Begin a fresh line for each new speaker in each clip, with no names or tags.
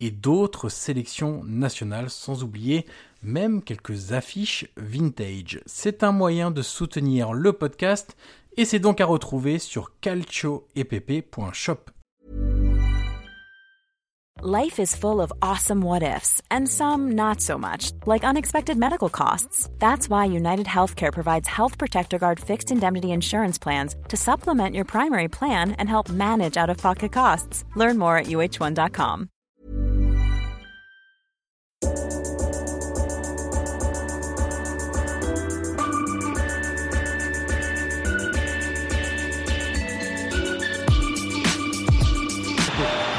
et d'autres sélections nationales, sans oublier même quelques affiches vintage. C'est un moyen de soutenir le podcast et c'est donc à retrouver sur calcioepp.shop.
Life is full of awesome what ifs and some not so much, like unexpected medical costs. That's why United Healthcare provides Health Protector Guard fixed indemnity insurance plans to supplement your primary plan and help manage out of pocket costs. Learn more at uh1.com.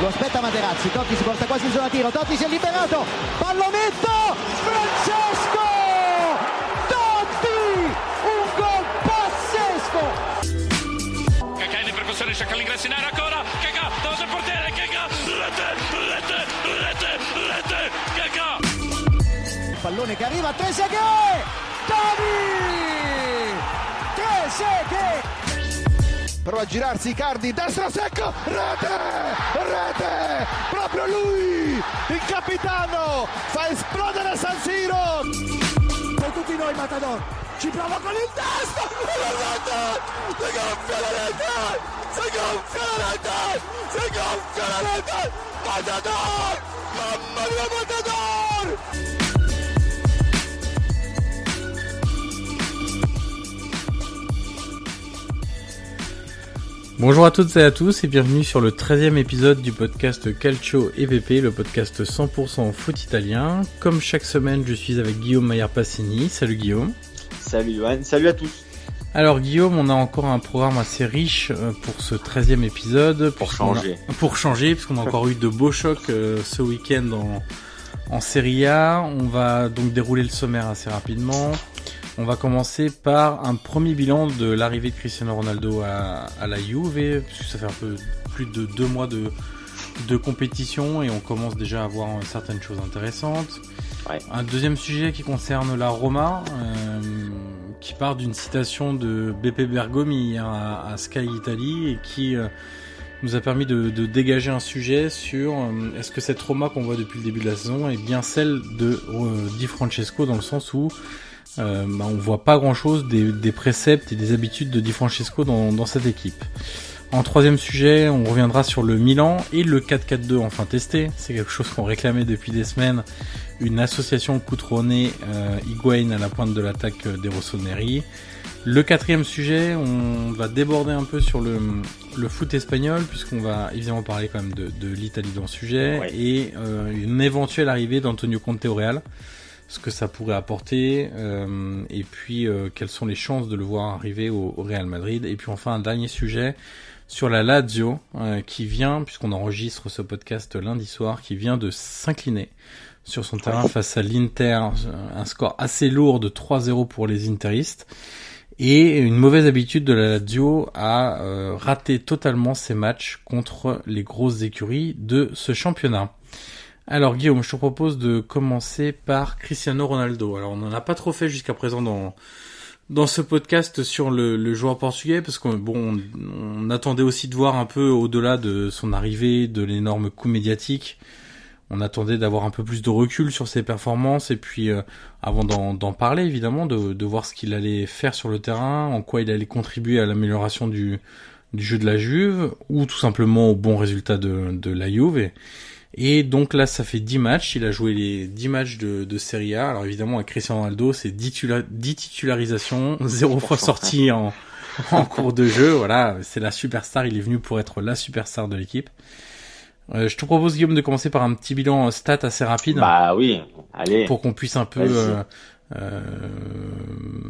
lo aspetta Materazzi, Totti si porta quasi in zona tiro, Totti si è liberato, pallonetto, Francesco! Totti! Un gol pazzesco!
Cacà in percussione, cerca l'ingresso in area ancora, Cacà, davanti al portiere, rete, rete,
Pallone che arriva, Trezeguet! Totti! Trezeguet! prova a girarsi Icardi, destra secco, rete, rete, proprio lui, il capitano, fa esplodere San Siro. Per tutti noi Matador, ci prova con il testo, si gonfia la rete, si gonfia la rete, si gonfia la rete, Matador, mamma mia Matador!
Bonjour à toutes et à tous et bienvenue sur le 13e épisode du podcast Calcio EVP, le podcast 100% foot italien. Comme chaque semaine, je suis avec Guillaume Maillard-Passini. Salut Guillaume.
Salut Johan, salut à tous.
Alors Guillaume, on a encore un programme assez riche euh, pour ce 13e épisode.
Pour changer.
pour changer, puisqu'on a encore eu de beaux chocs euh, ce week-end en, en Serie A. On va donc dérouler le sommaire assez rapidement. On va commencer par un premier bilan de l'arrivée de Cristiano Ronaldo à, la Juve, puisque ça fait un peu plus de deux mois de, de compétition et on commence déjà à voir certaines choses intéressantes. Un deuxième sujet qui concerne la Roma, euh, qui part d'une citation de Beppe Bergomi à, Sky Italy et qui euh, nous a permis de, dégager un sujet sur euh, est-ce que cette Roma qu'on voit depuis le début de la saison est bien celle de Di Francesco dans le sens où euh, bah, on voit pas grand chose des, préceptes et des habitudes de Di Francesco dans, cette équipe. En troisième sujet, on reviendra sur le Milan et le 4-4-2 enfin testé. C'est quelque chose qu'on réclamait depuis des semaines. Une association Coutrone euh, Higuain à la pointe de l'attaque des Rossoneri. Le quatrième sujet, on va déborder un peu sur le, foot espagnol, puisqu'on va évidemment parler quand même de, l'Italie dans le sujet, et euh, une éventuelle arrivée d'Antonio Conte au Real ce que ça pourrait apporter, euh, et puis euh, quelles sont les chances de le voir arriver au, Real Madrid. Et puis enfin un dernier sujet sur la Lazio euh, qui vient, puisqu'on enregistre ce podcast lundi soir, qui vient de s'incliner sur son terrain face à l'Inter, un score assez lourd de 3-0 pour les Interistes. Et une mauvaise habitude de la Lazio à rater totalement ses matchs contre les grosses écuries de ce championnat. Alors Guillaume, je te propose de commencer par Cristiano Ronaldo. Alors on n'en a pas trop fait jusqu'à présent dans dans ce podcast sur le, joueur portugais parce qu'on bon on, attendait aussi de voir un peu au-delà de son arrivée, de l'énorme coup médiatique. On attendait d'avoir un peu plus de recul sur ses performances et puis euh, avant d'en parler évidemment de, de voir ce qu'il allait faire sur le terrain, en quoi il allait contribuer à l'amélioration du, du jeu de la Juve ou tout simplement au bon résultat de, de la Juve. Donc là, ça fait 10 matchs. Il a joué les 10 matchs de, de Serie A. Alors évidemment, avec Cristiano Ronaldo, c'est 10, titularisations, 0 fois sorti en, en cours de jeu. Voilà, c'est la superstar. Il est venu pour être la superstar de l'équipe. Euh, je te propose, Guillaume, de commencer par un petit bilan stat assez rapide.
Bah oui, allez.
Pour qu'on puisse un peu euh, euh,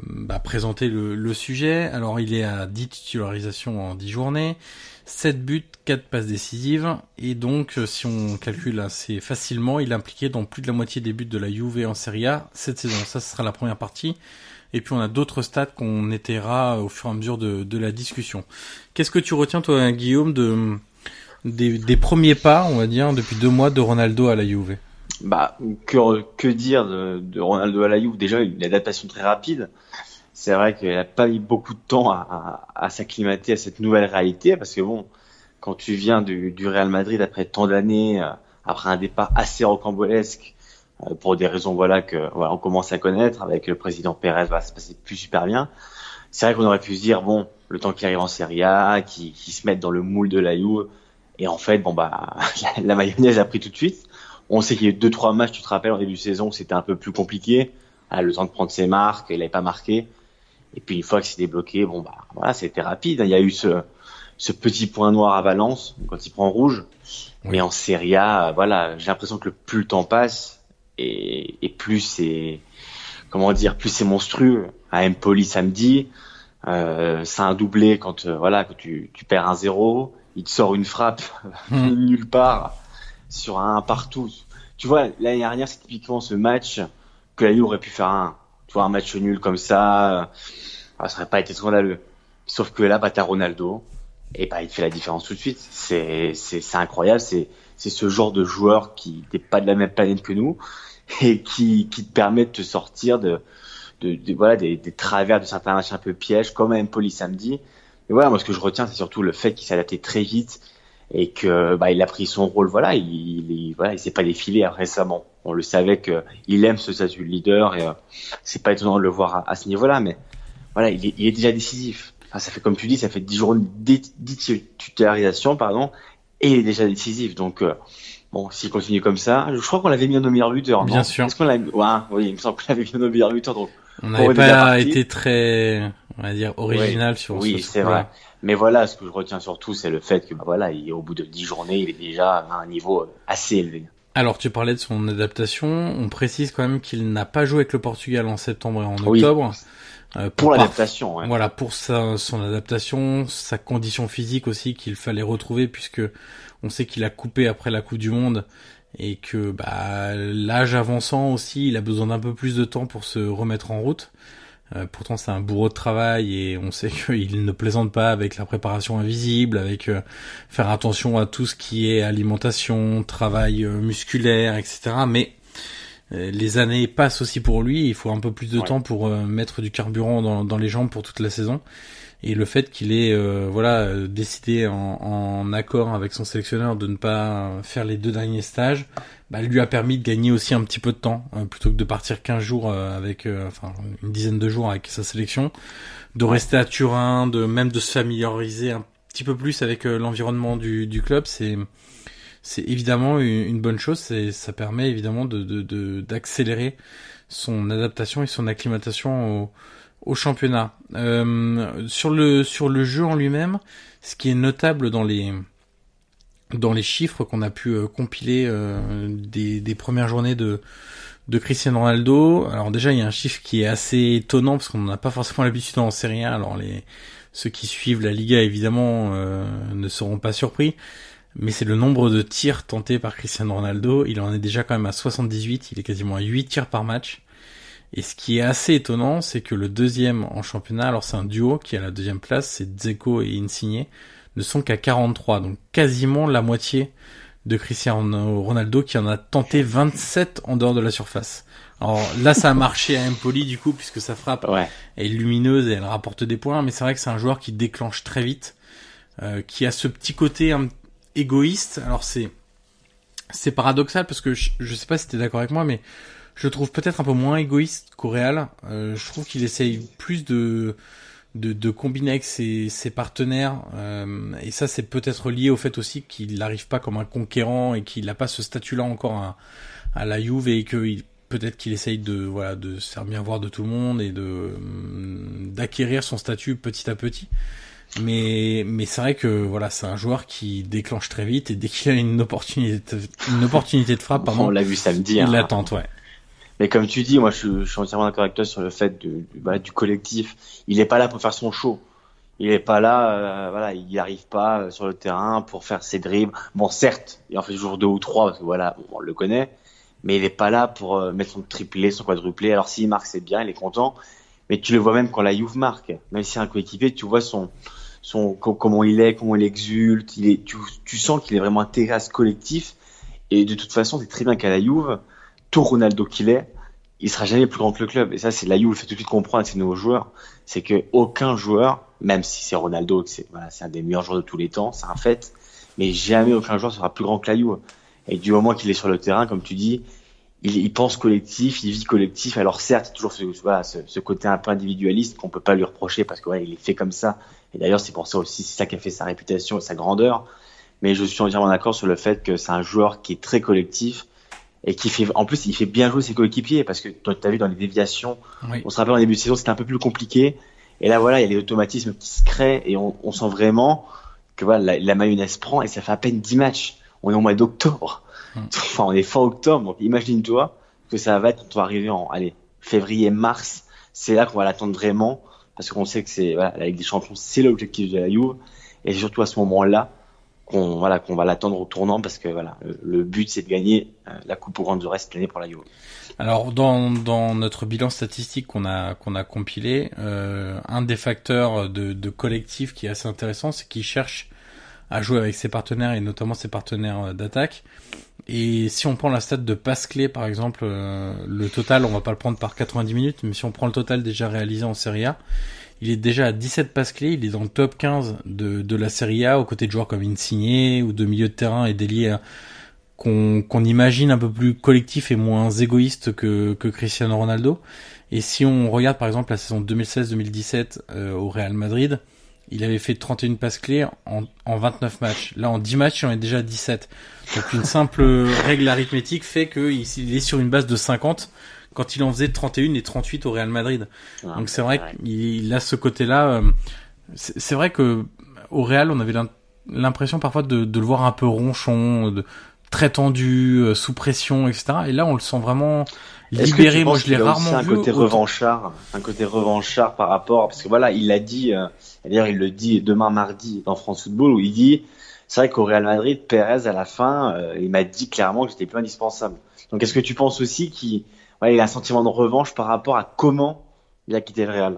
bah, présenter le, le, sujet. Alors il est à 10 titularisations en 10 journées, 7 buts, 4 passes décisives, et donc si on calcule assez facilement, il est impliqué dans plus de la moitié des buts de la Juve en Serie A cette saison. Ça, ce sera la première partie. Et puis on a d'autres stats qu'on étaiera au fur et à mesure de, la discussion. Qu'est-ce que tu retiens toi, Guillaume, de des, premiers pas, on va dire, depuis deux mois de Ronaldo à la Juve?
Bah, que, que dire de, Ronaldo à la Juve? Déjà, une adaptation très rapide. C'est vrai qu'il n'a pas mis beaucoup de temps à s'acclimater à cette nouvelle réalité, parce que bon, quand tu viens du, du Real Madrid après tant d'années, euh, après un départ assez rocambolesque, euh, pour des raisons voilà que voilà on commence à connaître avec le président Pérez, va se passer plus super bien. C'est vrai qu'on aurait pu se dire bon, le temps qu'il arrive en Serie A, qu'il se mette dans le moule de la Juve, et en fait, bon bah, la mayonnaise a pris tout de suite. On sait qu'il y a eu deux trois matchs, tu te rappelles, en début de saison, c'était un peu plus compliqué. Ah, le temps de prendre ses marques, il n'avait pas marqué. Et puis une fois que c'est débloqué, bon bah voilà, c'était rapide. Il y a eu ce, ce petit point noir à Valence quand il prend rouge. Oui. Mais en Serie A, voilà, j'ai l'impression que plus le temps passe et, et plus c'est comment dire, plus c'est monstrueux. À Empoli samedi, euh, c'est un doublé quand euh, voilà quand tu, tu perds un zéro il te sort une frappe mmh. nulle part sur un partout. Tu vois, l'année dernière, c'est typiquement ce match que la Juve aurait pu faire un, tu vois, un match nul comme ça, ça serait pas été scandaleux. Sauf que là, bah, t'as Ronaldo, et bah, il fait la différence tout de suite. C'est, c'est, incroyable, c'est, c'est ce genre de joueur qui n'est pas de la même planète que nous, et qui, qui te permet de te sortir de, de, de voilà, des, des, travers de certains matchs un peu pièges, comme à Empoli samedi, et voilà, moi ce que je retiens, c'est surtout le fait qu'il s'est adapté très vite et que bah, il a pris son rôle. Voilà, il, il voilà, il s'est pas défilé récemment. On le savait que il aime ce statut de leader et euh, c'est pas étonnant de le voir à, à ce niveau-là, mais voilà, il est, il est déjà décisif. Enfin, ça fait comme tu dis, ça fait 10 jours de titularisation, pardon, et il est déjà décisif. Donc euh, bon, s'il continue comme ça, je crois qu'on l'avait mis en meilleur buteur.
Bien sûr.
Est-ce qu'on l'a ouais, oui, il me semble qu'on l'avait mis en meilleur buteur. Donc
on n'avait pas été très, on va dire, original
oui,
sur
oui,
ce
c'est vrai. Mais voilà, ce que je retiens surtout, c'est le fait que, bah voilà, il, au bout de 10 journées, il est déjà à un niveau assez élevé.
Alors, tu parlais de son adaptation. On précise quand même qu'il n'a pas joué avec le Portugal en septembre et en
oui. Euh, pour, pour l'adaptation. Ouais.
Voilà, pour sa, son adaptation, sa condition physique aussi qu'il fallait retrouver puisque on sait qu'il a coupé après la Coupe du Monde et que bah, l'âge avançant aussi, il a besoin d'un peu plus de temps pour se remettre en route. Euh, pourtant, c'est un bourreau de travail et on sait qu'il ne plaisante pas avec la préparation invisible, avec euh, faire attention à tout ce qui est alimentation, travail euh, musculaire, etc. Mais les années passent aussi pour lui. Il faut un peu plus de ouais. temps pour mettre du carburant dans, dans, les jambes pour toute la saison. Et le fait qu'il ait voilà décidé en, en, accord avec son sélectionneur de ne pas faire les deux derniers stages, bah, lui a permis de gagner aussi un petit peu de temps euh, plutôt que de partir 15 jours euh, avec euh, enfin une dizaine de jours avec sa sélection de rester à Turin de même de se familiariser un petit peu plus avec l'environnement du, du club c'est c'est évidemment une, bonne chose ça permet évidemment de d'accélérer son adaptation et son acclimatation au, championnat euh, sur le jeu en lui-même ce qui est notable dans les chiffres qu'on a pu euh, compiler euh, des, premières journées de, Cristiano Ronaldo. Alors déjà, il y a un chiffre qui est assez étonnant parce qu'on n'a pas forcément l'habitude en Serie A. Alors ceux qui suivent la Liga évidemment ne seront pas surpris, mais c'est le nombre de tirs tentés par Cristiano Ronaldo. Il en est déjà quand même à 78. Il est quasiment à 8 tirs par match. Et ce qui est assez étonnant, c'est que le deuxième en championnat, alors c'est un duo qui est à la deuxième place, c'est Dzeko et Insigne ne sont qu'à 43, donc quasiment la moitié de Cristiano Ronaldo qui en a tenté 27 en dehors de la surface. Alors là, ça a marché à Empoli du coup puisque sa frappe
ouais.
est lumineuse et elle rapporte des points, mais c'est vrai que c'est un joueur qui déclenche très vite, euh, qui a ce petit côté un, égoïste. Alors c'est c'est paradoxal parce que je, je sais pas si t'es d'accord avec moi, mais je le trouve peut-être un peu moins égoïste qu'au. Euh, je trouve qu'il essaye plus de de, de combiner avec ses, ses partenaires. Euh, et ça, c'est peut-être lié au fait aussi qu'il n'arrive pas comme un conquérant et qu'il n'a pas ce statut-là encore à, à, la Juve et que peut-être qu'il essaye de voilà de se faire bien voir de tout le monde et de d'acquérir son statut petit à petit. Mais mais c'est vrai que voilà, c'est un joueur qui déclenche très vite et dès qu'il a une opportunité une opportunité de frappe, pardon,
on l'a vu samedi.
Il
hein.
l'attend, ouais.
Mais comme tu dis, moi, je, suis entièrement d'accord avec toi sur le fait de, bah, du collectif. Il n'est pas là pour faire son show. Il n'est pas là, euh, voilà, il n'arrive pas euh, sur le terrain pour faire ses dribbles. Bon, certes, il en fait toujours deux ou trois parce que voilà, on le connaît, mais il n'est pas là pour euh, mettre son triplé, son quadruplé. Alors s'il marque, c'est bien, il est content. Mais tu le vois même quand la Juve marque, même si c'est un coéquipier, tu vois son, son, comment il est, comment il exulte. Il est, tu, tu sens qu'il est vraiment intégré à collectif. Et de toute façon, c'est très bien qu'à la Juve, tout Ronaldo qu'il est, il sera jamais plus grand que le club. Et ça, c'est la Juve fait tout de suite comprendre à ses nouveaux joueurs. C'est que aucun joueur, même si c'est Ronaldo, c'est voilà, c'est un des meilleurs joueurs de tous les temps, c'est un fait. Mais jamais aucun joueur sera plus grand que la Juve. Et du moment qu'il est sur le terrain, comme tu dis, il, il, pense collectif, il vit collectif. Alors certes, toujours ce, voilà, ce, ce, côté un peu individualiste qu'on peut pas lui reprocher parce que ouais, il est fait comme ça. Et d'ailleurs, c'est pour ça aussi, c'est ça qui a fait sa réputation et sa grandeur. Mais je suis entièrement d'accord sur le fait que c'est un joueur qui est très collectif et qui fait, en plus, il fait bien jouer ses coéquipiers parce que tu as vu dans les déviations, on se rappelle en début de saison, c'était un peu plus compliqué. Et là, voilà, il y a les automatismes qui se créent et on, on sent vraiment que voilà, la, la, mayonnaise prend et ça fait à peine 10 matchs. On est au mois d'octobre. Hmm. Enfin, on est fin octobre. Donc, imagine-toi que ça va être, on va arriver en, allez, février, mars. C'est là qu'on va l'attendre vraiment parce qu'on sait que c'est, la Ligue des Champions, c'est l'objectif de la Juve. Et surtout à ce moment-là, qu'on va l'attendre au tournant parce que voilà le but c'est de gagner euh, la coupe au Grand reste l'année pour la Juve.
Alors dans, notre bilan statistique qu'on a a compilé, euh, un des facteurs de, de collectif qui est assez intéressant, c'est qu'il cherche à jouer avec ses partenaires et notamment ses partenaires euh, d'attaque. Et si on prend la stat de passe clé par exemple, euh, le total, on va pas le prendre par 90 minutes, mais si on prend le total déjà réalisé en Serie A, il est déjà à 17 passes clés, il est dans le top 15 de, de la Serie A, aux côtés de joueurs comme Insigne ou de milieu de terrain et déliés qu'on qu'on imagine un peu plus collectif et moins égoïste que, que Cristiano Ronaldo. Et si on regarde par exemple la saison 2016-2017 euh, au Real Madrid, il avait fait 31 passes clés en, en 29 matchs. Là, en 10 matchs, il en est déjà 17. Donc une simple règle arithmétique fait qu'il est sur une base de 50 quand il en faisait 31 et 38 au Real Madrid. Ah, Donc c'est vrai qu'il a ce côté-là. Euh, c'est vrai que au Real, on avait l'impression parfois de, de, le voir un peu ronchon, de, très tendu, euh, sous pression, etc. Et là, on le sent vraiment libéré. Moi, je l'ai rarement
un côté revanchard, un côté revanchard par rapport, parce que voilà, il l'a dit. Euh, D'ailleurs, il le dit demain mardi dans France Football où il dit, c'est vrai qu'au Real Madrid, Pérez à la fin, euh, il m'a dit clairement que j'étais plus indispensable. Donc, est-ce que tu penses aussi qu'il ouais, il a un sentiment de revanche par rapport à comment il a quitté le Real?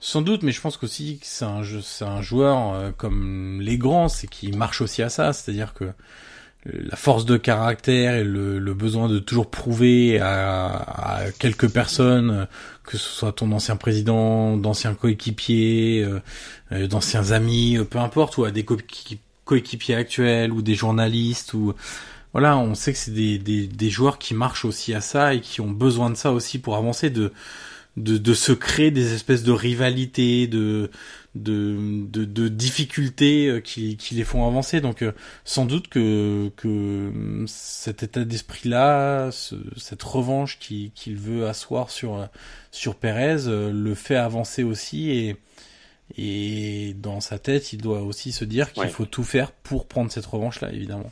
Sans doute, mais je pense qu'aussi que c'est un, un joueur euh, comme les grands, c'est qui marche aussi à ça, c'est-à-dire que la force de caractère et le, le besoin de toujours prouver à, à, quelques personnes, que ce soit ton ancien président, d'anciens coéquipiers, euh, euh, d'anciens amis, peu importe, ou à des coéquipiers actuels ou des journalistes ou voilà, on sait que c'est des, des, des, joueurs qui marchent aussi à ça et qui ont besoin de ça aussi pour avancer, de de, de se créer des espèces de rivalités, de de, de, de difficultés euh, qui, qui, les font avancer. Donc euh, sans doute que, que cet état d'esprit-là, ce, cette revanche qu'il veut asseoir sur, sur Pérez, euh, le fait avancer aussi et, et dans sa tête, il doit aussi se dire qu'il faut tout faire pour prendre cette revanche-là, évidemment.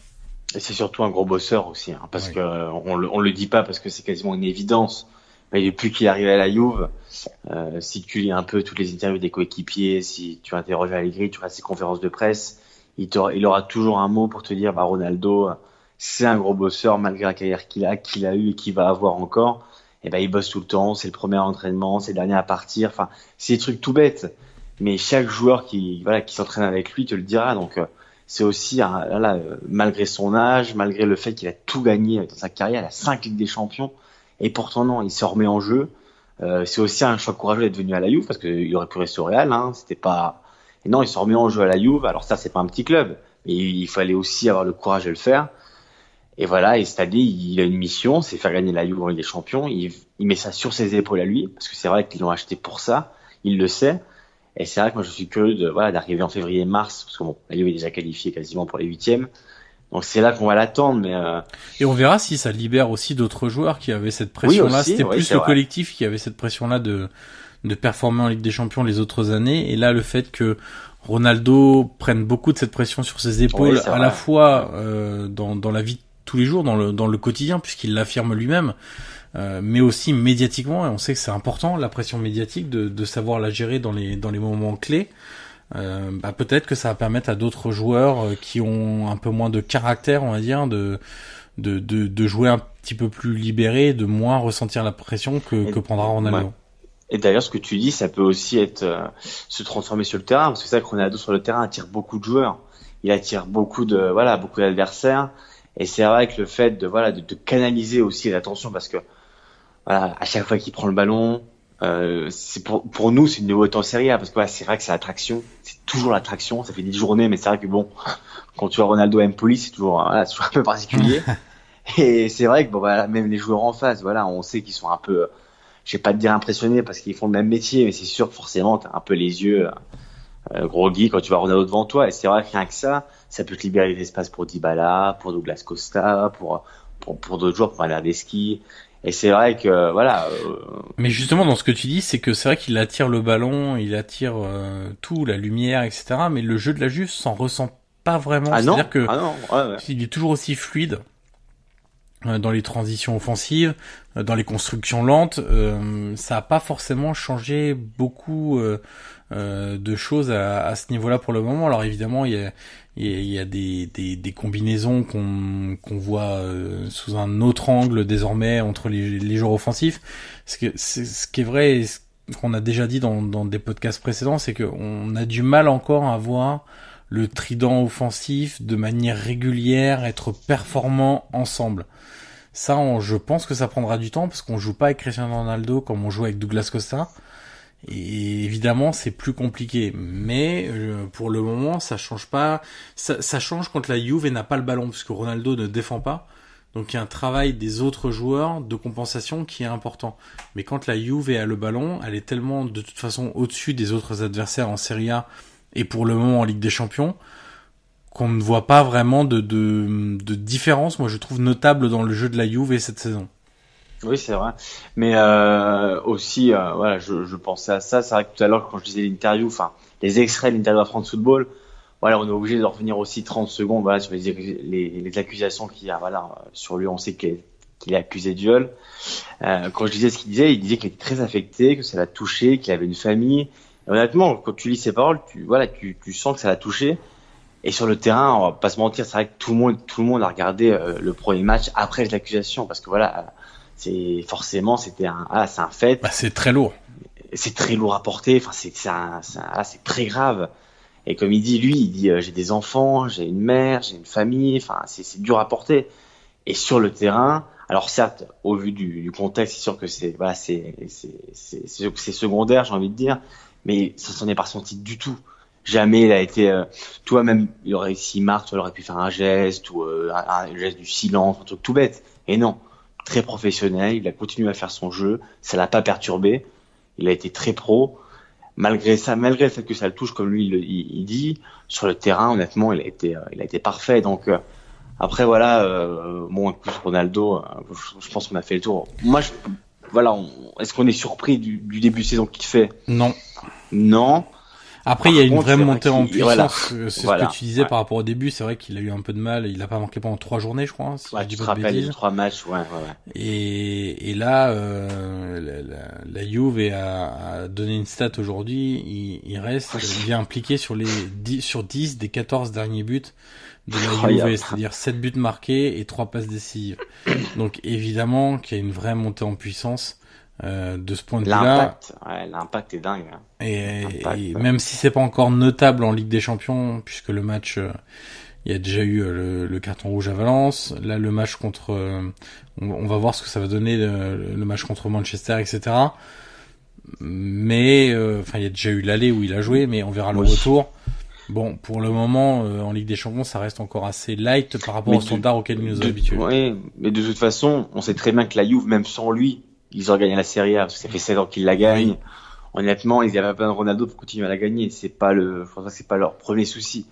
Et c'est surtout un gros bosseur aussi, hein, parce que on le, on le dit pas parce que c'est quasiment une évidence mais depuis qu'il est arrivé à la Juve, euh, si tu lis un peu toutes les interviews des coéquipiers, si tu interroges Allegri, tu regardes ses conférences de presse, il, il aura toujours un mot pour te dire, bah Ronaldo, c'est un gros bosseur malgré la carrière qu'il a, qu'il a eu et qu'il va avoir encore. Et eh ben il bosse tout le temps, c'est le premier entraînement, c'est le dernier à partir. Enfin, c'est des trucs tout bêtes, mais chaque joueur qui voilà qui s'entraîne avec lui te le dira. Donc euh, c'est aussi là, malgré son âge, malgré le fait qu'il a tout gagné dans sa carrière, il a cinq Ligues des Champions et pourtant, non, il se remet en jeu. Euh, c'est aussi un choix courageux d'être venu à la Juve parce qu'il aurait pu rester au Real. Hein, pas. Et non, il se remet en jeu à la Juve. Alors ça, c'est pas un petit club, mais il fallait aussi avoir le courage de le faire. Et voilà, et c'est-à-dire, il a une mission, c'est faire gagner la Juve en Ligue des Champions. Il, met ça sur ses épaules à lui, parce que c'est vrai qu'ils l'ont acheté pour ça. Il le sait. Et c'est vrai que moi, je suis curieux d'arriver en février-mars, parce que la Juve est déjà qualifiée quasiment pour les huitièmes. Donc c'est là qu'on va l'attendre, mais euh...
et on verra si ça libère aussi d'autres joueurs qui avaient cette pression-là. C'était plus le collectif qui avait cette pression-là de de performer en Ligue des Champions les autres années, et là le fait que Ronaldo prenne beaucoup de cette pression sur ses épaules, à la fois euh, dans dans la vie tous les jours dans le dans le quotidien puisqu'il l'affirme lui-même. Euh, mais aussi médiatiquement, et on sait que c'est important la pression médiatique de, de savoir la gérer dans les dans les moments clés. Euh, bah peut-être que ça va permettre à d'autres joueurs euh, qui ont un peu moins de caractère, on va dire, de de, de, de jouer un petit peu plus libéré, de moins ressentir la pression que, que prendra Ronaldo.
Et d'ailleurs, ce que tu dis, ça peut aussi être euh, se transformer sur le terrain, parce que c'est vrai que Ronaldo sur le terrain attire beaucoup de joueurs. Il attire beaucoup de voilà beaucoup d'adversaires. Et c'est vrai que le fait de voilà de, de canaliser aussi l'attention, parce que voilà à chaque fois qu'il prend le ballon, euh, c'est pour, pour nous c'est une nouveauté en Serie A parce que voilà, c'est vrai que c'est l'attraction, c'est toujours l'attraction. Ça fait 10 journées, mais c'est vrai que bon, quand tu vois Ronaldo et Empoli, c'est toujours, voilà, toujours un peu particulier. et c'est vrai que bon, voilà, même les joueurs en face, voilà, on sait qu'ils sont un peu, je vais pas te dire impressionnés parce qu'ils font le même métier, mais c'est sûr que forcément t'as un peu les yeux euh, groggy quand tu vois Ronaldo devant toi. Et c'est vrai que rien que ça, ça peut te libérer l'espace pour Dybala, pour Douglas Costa, pour pour, pour d'autres joueurs, pour Bernardeschi. Et c'est vrai que voilà. Euh...
Mais justement, dans ce que tu dis, c'est que c'est vrai qu'il attire le ballon, il attire euh, tout, la lumière, etc. Mais le jeu de la Juve s'en ressent pas vraiment.
Ah
C'est-à-dire que
ah non, ouais, ouais.
il est toujours aussi fluide euh, dans les transitions offensives, euh, dans les constructions lentes. Euh, ça a pas forcément changé beaucoup euh, euh, de choses à, à ce niveau-là pour le moment. Alors évidemment, il y a, il y a, des, des, des, combinaisons qu'on qu'on voit euh, sous un autre angle désormais entre les, les joueurs offensifs. Ce, que, ce qui est vrai, et ce qu'on a déjà dit dans, dans des podcasts précédents, c'est qu'on a du mal encore à voir le trident offensif de manière régulière être performant ensemble. Ça, on, je pense que ça prendra du temps parce qu'on joue pas avec Cristiano Ronaldo comme on joue avec Douglas Costa. Et évidemment, c'est plus compliqué. Mais euh, pour le moment, ça change pas. Ça, ça change quand la Juve n'a pas le ballon, puisque Ronaldo ne défend pas. Donc il y a un travail des autres joueurs de compensation qui est important. Mais quand la Juve a le ballon, elle est tellement de toute façon au-dessus des autres adversaires en Serie A et pour le moment en Ligue des Champions qu'on ne voit pas vraiment de, de, de différence. Moi, je trouve notable dans le jeu de la Juve cette saison.
Oui, c'est vrai. Mais euh, aussi, euh, voilà, je, je, pensais à ça. C'est vrai que tout à l'heure, quand je disais l'interview, enfin, les extraits de l'interview à France Football, voilà, on est obligé de revenir aussi 30 secondes, voilà, sur les, les, les accusations qu'il y a, voilà, sur lui, on sait qu'il est, qu'il est accusé de viol. Euh, quand je disais ce qu'il disait, il disait qu'il était très affecté, que ça l'a touché, qu'il avait une famille. Honnêtement, quand tu lis ses paroles, tu, voilà, tu, tu sens que ça l'a touché. Et sur le terrain, on va pas se mentir, c'est vrai que tout le monde, tout le monde a regardé euh, le premier match après l'accusation, parce que voilà, c'est forcément c'était un, ah, c'est un fait.
Bah, c'est très lourd.
C'est très lourd à porter. Enfin, c'est c'est ah, c'est très grave. Et comme il dit, lui, il dit, euh, j'ai des enfants, j'ai une mère, j'ai une famille. Enfin, c'est c'est dur à porter. Et sur le terrain, alors certes, au vu du, du contexte, c'est sûr que c'est voilà, c'est c'est c'est secondaire, j'ai envie de dire, mais ça s'en est pas ressenti du tout jamais il a été euh, toi même il aurait s'il marque il aurait pu faire un geste ou euh, un, un, geste du silence un truc tout bête et non très professionnel il a continué à faire son jeu ça l'a pas perturbé il a été très pro. Malgré ça malgré le fait que ça le touche comme lui il, il, il dit sur le terrain honnêtement il a été euh, il a été parfait. Donc euh, après voilà euh, bon Ronaldo euh, je, je, pense qu'on a fait le tour. Moi je, voilà est-ce qu'on est surpris du, du début de saison qu'il fait?
Non.
Non
après, par il y a une vraie montée en puissance. Voilà. C'est voilà. ce que tu disais ouais. par rapport au début. C'est vrai qu'il a eu un peu de mal. Il n'a pas manqué pendant trois journées, je crois. Hein,
si ouais, tu te rappelles les trois matchs, ouais, ouais.
Et, et là, euh, la, la, la, Juve a, a donné une stat aujourd'hui. Il, il, reste, est impliqué sur les 10, sur 10 des 14 derniers buts de la Juve, c'est-à-dire 7 buts marqués et 3 passes décisives. Donc évidemment qu'il y a une vraie montée en puissance. Euh, de ce point de vue-là.
L'impact, ouais, l'impact est dingue. Hein.
Et, et même si c'est pas encore notable en Ligue des Champions, puisque le match, euh, il y a déjà eu euh, le, le, carton rouge à Valence, là le match contre, euh, on, on, va voir ce que ça va donner le, le match contre Manchester, etc. Mais enfin, il y a déjà eu l'aller où il a joué, mais on verra le oui. retour. Bon, pour le moment, en Ligue des Champions, ça reste encore assez light par rapport mais au standard auquel il nous a habitués.
Oui, mais de toute façon, on sait très bien que la Juve, même sans lui, ils ont gagné la Serie A, parce que ça fait 7 ans qu'ils la gagnent. Honnêtement, ils avaient pas de Ronaldo pour continuer à la gagner. C'est pas le, je pense que c'est pas leur premier souci.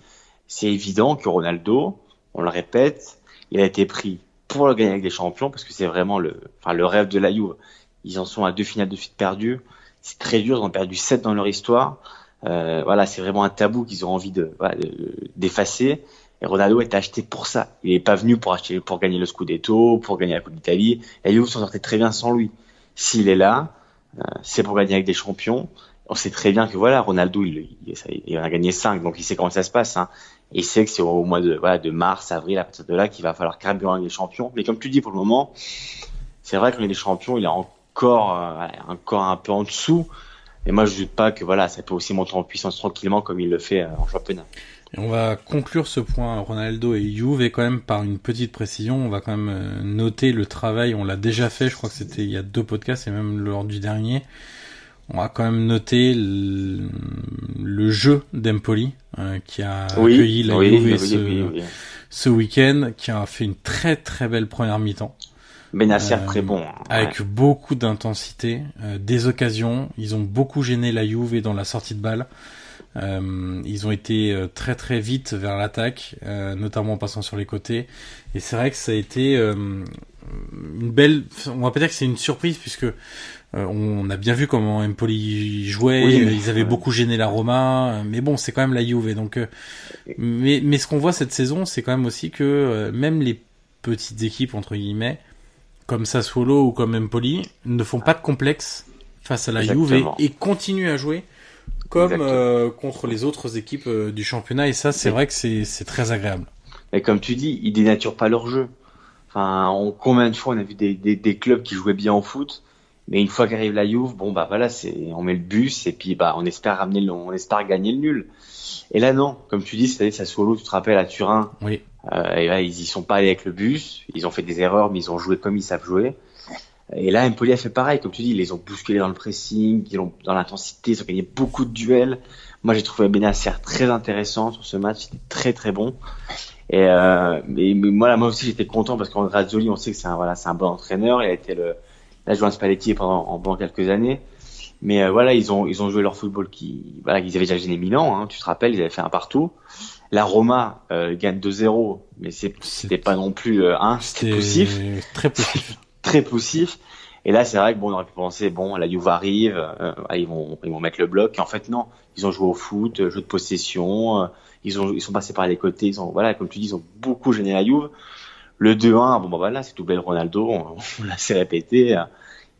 C'est évident que Ronaldo, on le répète, il a été pris pour le gagner avec des champions, parce que c'est vraiment le, enfin, le rêve de la Juve. Ils en sont à deux finales de suite perdues. C'est très dur, ils ont perdu 7 dans leur histoire. Euh, voilà, c'est vraiment un tabou qu'ils ont envie de, voilà, d'effacer. Et Ronaldo était acheté pour ça. Il n'est pas venu pour acheter, pour gagner le Scudetto, pour gagner la Coupe d'Italie. La Juve s'en sortait très bien sans lui. S'il est là, euh, c'est pour gagner avec des champions. On sait très bien que voilà, Ronaldo, il, il, il a gagné 5, donc il sait comment ça se passe. Hein. Et il sait que c'est au mois de, voilà, de mars, avril, à partir de là, qu'il va falloir carrément gagner des champions. Mais comme tu dis, pour le moment, c'est vrai qu'on est des champions, il est encore, euh, encore un peu en dessous. Et moi, je ne doute pas que voilà, ça peut aussi monter en puissance tranquillement comme il le fait euh, en championnat.
Et on va conclure ce point Ronaldo et Juve et quand même par une petite précision, on va quand même euh, noter le travail, on l'a déjà fait, je crois que c'était il y a deux podcasts et même lors du dernier. On va quand même noter le, le jeu d'Empoli euh, qui a
oui,
accueilli la
oui,
Juve ce,
oui,
ce week-end, qui a fait une très très belle première mi-temps.
Benacer
Euh,
très bon. hein.
avec beaucoup d'intensité, euh, des occasions. Ils ont beaucoup gêné la Juve dans la sortie de balle. Euh, ils ont été euh, très très vite vers l'attaque, euh, notamment en passant sur les côtés. Et c'est vrai que ça a été euh, une belle. On va pas dire que c'est une surprise puisque euh, on a bien vu comment Empoli jouait.
Oui,
ils avaient
ouais.
beaucoup gêné la Roma, mais bon, c'est quand même la Juve. Donc, euh, mais mais ce qu'on voit cette saison, c'est quand même aussi que euh, même les petites équipes entre guillemets comme Sassuolo ou comme Empoli ne font pas de complexe face à la Juve et continuent à jouer comme euh, contre les autres équipes euh, du championnat et ça c'est vrai que c'est très agréable.
Mais comme tu dis, ils dénaturent pas leur jeu. Enfin, on, combien de fois on a vu des, des, des clubs qui jouaient bien au foot, mais une fois qu'arrive la Juve, bon bah voilà, c'est on met le bus et puis bah on espère ramener, le, on espère gagner le nul. Et là non, comme tu dis, c'est ça solo, tu te rappelles à Turin,
Oui.
euh, et là ils y sont pas allés avec le bus, ils ont fait des erreurs, mais ils ont joué comme ils savent jouer. Et là, Empoli a fait pareil, comme tu dis, ils les ont bousculés dans le pressing, ils ont dans l'intensité, ils ont gagné beaucoup de duels. Moi, j'ai trouvé Benacer très intéressant sur ce match, c'était très très bon. Et euh, mais, mais moi, là, moi aussi, j'étais content parce qu'en Grazzoli, on sait que c'est un voilà, c'est un bon entraîneur. Il a été le l'adjoint de Spalletti pendant en, quelques années. Mais euh, voilà, ils ont ils ont joué leur football qui voilà, ils avaient déjà gêné Milan. Hein, tu te rappelles, ils avaient fait un partout. La Roma euh, gagne 2-0, mais c'est c'était pas non plus euh, un, c'était poussif
très poussif.
Très poussif. Et là, c'est vrai que bon, on aurait pu penser, bon, la Juve arrive, euh, ils vont, ils vont mettre le bloc. Et en fait, non. Ils ont joué au foot, euh, jeu de possession. euh, ils ont, ils sont passés par les côtés. Ils ont, voilà, comme tu dis, ils ont beaucoup gêné la Juve. Le 2-1, bon, bah voilà, c'est doublé le Ronaldo. On, on l'a assez répété. euh,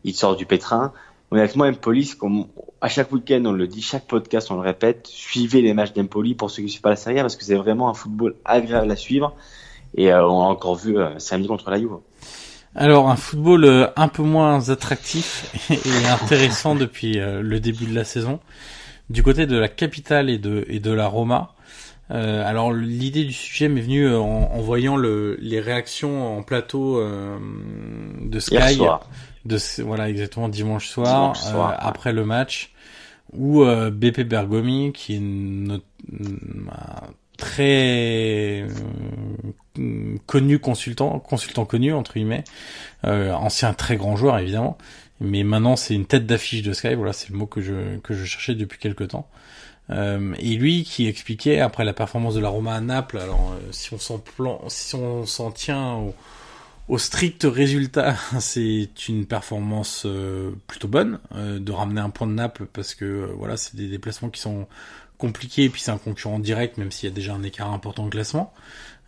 Il sort du pétrin. Honnêtement, Empoli, c'est comme, à chaque week-end, on le dit, chaque podcast, on le répète, suivez les matchs d'Empoli pour ceux qui ne suivent pas la Serie A parce que c'est vraiment un football agréable à suivre. Et euh, on l'a encore vu euh, samedi contre la Juve.
Alors un football euh, un peu moins attractif et intéressant depuis euh, le début de la saison du côté de la capitale et de et de la Roma. Euh, alors l'idée du sujet m'est venue en, en voyant le, les réactions en plateau euh, de
Hier
Sky,
soir.
de voilà exactement dimanche soir,
Dimanche soir,
euh,
ouais.
après le match où euh, BP Bergomi qui est notre- un très connu consultant, consultant connu entre guillemets, euh, ancien très grand joueur évidemment, mais maintenant c'est une tête d'affiche de Sky. Voilà, c'est le mot que je que je cherchais depuis quelque temps. Euh, et lui qui expliquait après la performance de la Roma à Naples, alors euh, si on s'en plan, si on s'en tient au, strict résultat, c'est une performance euh, plutôt bonne de ramener un point de Naples parce que voilà, c'est des déplacements qui sont compliqués et puis c'est un concurrent direct même s'il y a déjà un écart important au classement.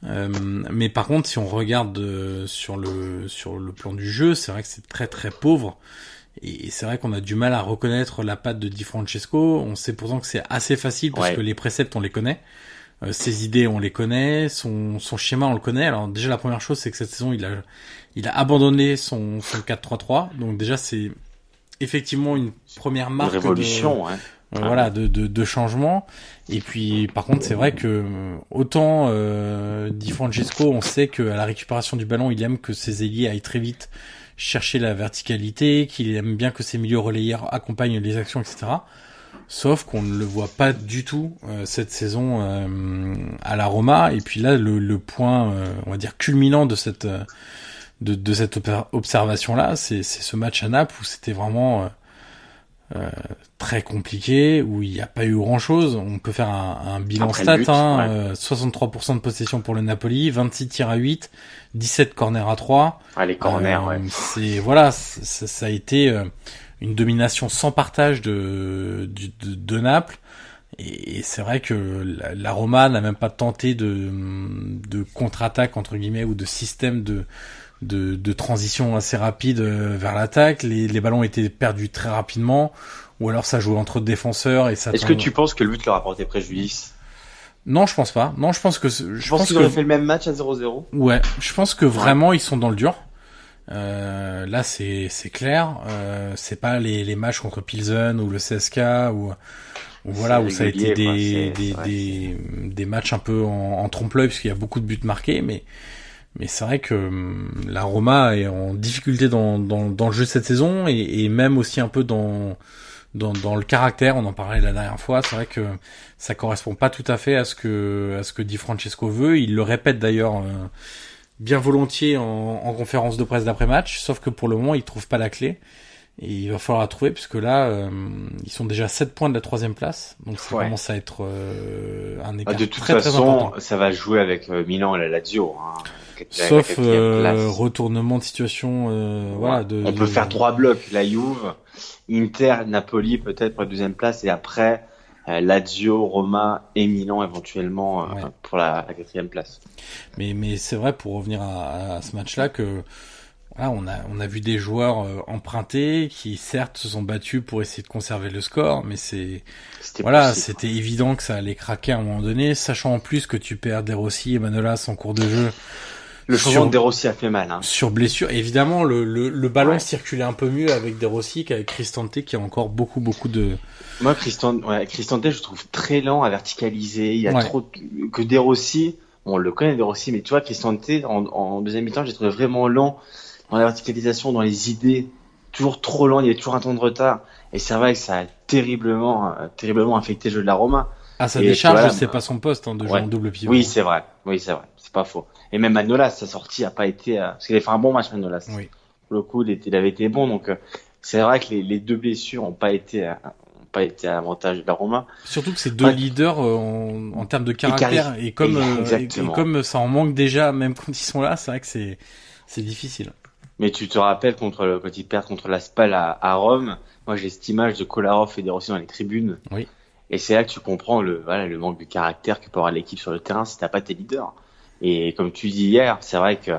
Euh, mais par contre, si on regarde euh, sur le sur le plan du jeu, c'est vrai que c'est très très pauvre. Et c'est vrai qu'on a du mal à reconnaître la patte de Di Francesco. On sait pourtant que c'est assez facile parce
Ouais.
que les préceptes on les connaît, Euh, ses idées on les connaît, son son schéma on le connaît. Alors déjà la première chose c'est que cette saison il a il a abandonné son son 4-3-3. Donc déjà c'est effectivement une première
Une
marque de-
révolution, hein.
Euh, voilà de, de, de changement. Et puis par contre c'est vrai que euh, autant euh, Di Francesco on sait que à la récupération du ballon il aime que ses ailiers aillent très vite chercher la verticalité qu'il aime bien que ses milieux relayeurs accompagnent les actions etc sauf qu'on ne le voit pas du tout euh, cette saison euh, à la Roma. Et puis là le, le point euh, on va dire culminant de cette euh, de, de cette observation là c'est c'est ce match à Naples où c'était vraiment euh, très compliqué où il n'y a pas eu grand chose. On peut faire un, un bilan
Après
stat,
but,
hein,
ouais.
euh, 63% de possession pour le Napoli, 26 tirs à 8, 17 corners à 3.
Ah, les corners,
Euh,
ouais.
C'est voilà, ça, ça a été euh, une domination sans partage de, de, de Naples. Et, c'est vrai que la, la Roma n'a même pas tenté de, de contre-attaque entre guillemets ou de système de de, de transition assez rapide euh, vers l'attaque. Les, les ballons étaient perdus très rapidement, ou alors ça jouait entre défenseurs et ça.
Est-ce que tu penses que le but leur a porté préjudice?
Non, je pense pas. Non, je pense que je,
je pense qu'ils ont fait le même match à 0-0.
Ouais, je pense que vraiment ils sont dans le dur. Euh, là, c'est c'est clair. Euh, c'est pas les, les matchs contre Pilsen ou le CSK ou, ou voilà où ça a été des des, des, des, matchs un peu en, en trompe-l'œil parce qu'il y a beaucoup de buts marqués, mais mais c'est vrai que hum, la Roma est en difficulté dans, dans, dans le jeu cette saison et, et, même aussi un peu dans, dans, dans le caractère. On en parlait la dernière fois. C'est vrai que ça correspond pas tout à fait à ce que à ce que dit Francesco veut. Il le répète d'ailleurs euh, bien volontiers en, en, conférence de presse d'après match. Sauf que pour le moment, il trouve pas la clé. Et il va falloir la trouver puisque là, euh, ils sont déjà 7 points de la troisième place. Donc ça commence à être euh, un écart
De toute
très,
façon, ça va jouer avec Milan et la Lazio. Hein.
Sauf euh, retournement de situation. Euh, voilà, de,
on peut faire trois blocs. La Juve, Inter, Napoli peut-être pour la deuxième place et après euh, Lazio, Roma et Milan éventuellement pour la, la, quatrième place.
Mais mais c'est vrai pour revenir à, à ce match-là que voilà, on a on a vu des joueurs empruntés qui certes se sont battus pour essayer de conserver le score, mais c'est voilà, c'était évident que ça allait craquer à un moment donné, sachant en plus que tu perds Des Rossi et Manolas en cours de jeu.
Le changement de De Rossi a fait mal. Hein.
Sur blessure, évidemment, le, le, le ballon circulait un peu mieux avec De Rossi qu'avec Cristante qui a encore beaucoup beaucoup de.
Moi, Cristante, ouais, Cristante, je trouve très lent à verticaliser. Il y a trop que De Rossi. on le connaît De Rossi, mais tu vois, Cristante en, en deuxième mi-temps, j'ai trouvé vraiment lent dans la verticalisation, dans les idées, toujours trop lent. Il y avait toujours un temps de retard. Et c'est vrai que ça a terriblement, euh, terriblement affecté le jeu de la Roma.
À sa décharge, c'est pas son poste hein, de jouer en double pivot.
Oui, c'est vrai. Oui, c'est vrai. C'est pas faux. Et même Manolas, sa sortie a pas été, euh, parce qu'il a fait un bon match Manolas.
Oui.
Pour le coup, il, avait été bon, donc euh, c'est vrai que les, les, deux blessures ont pas été, euh, ont pas été à l'avantage de la Roma.
Surtout que c'est deux leaders en, en, termes de caractère et, comme et, comme ça en manque déjà, même quand ils sont là, c'est vrai que c'est c'est difficile.
Mais tu te rappelles contre le, quand ils perdent contre la Spal à, à Rome, moi j'ai cette image de Kolarov et des Rossi dans les tribunes.
Oui.
Et c'est là que tu comprends le, voilà, le manque de caractère que peut avoir l'équipe sur le terrain si t'as pas tes leaders. Et comme tu dis hier, c'est vrai que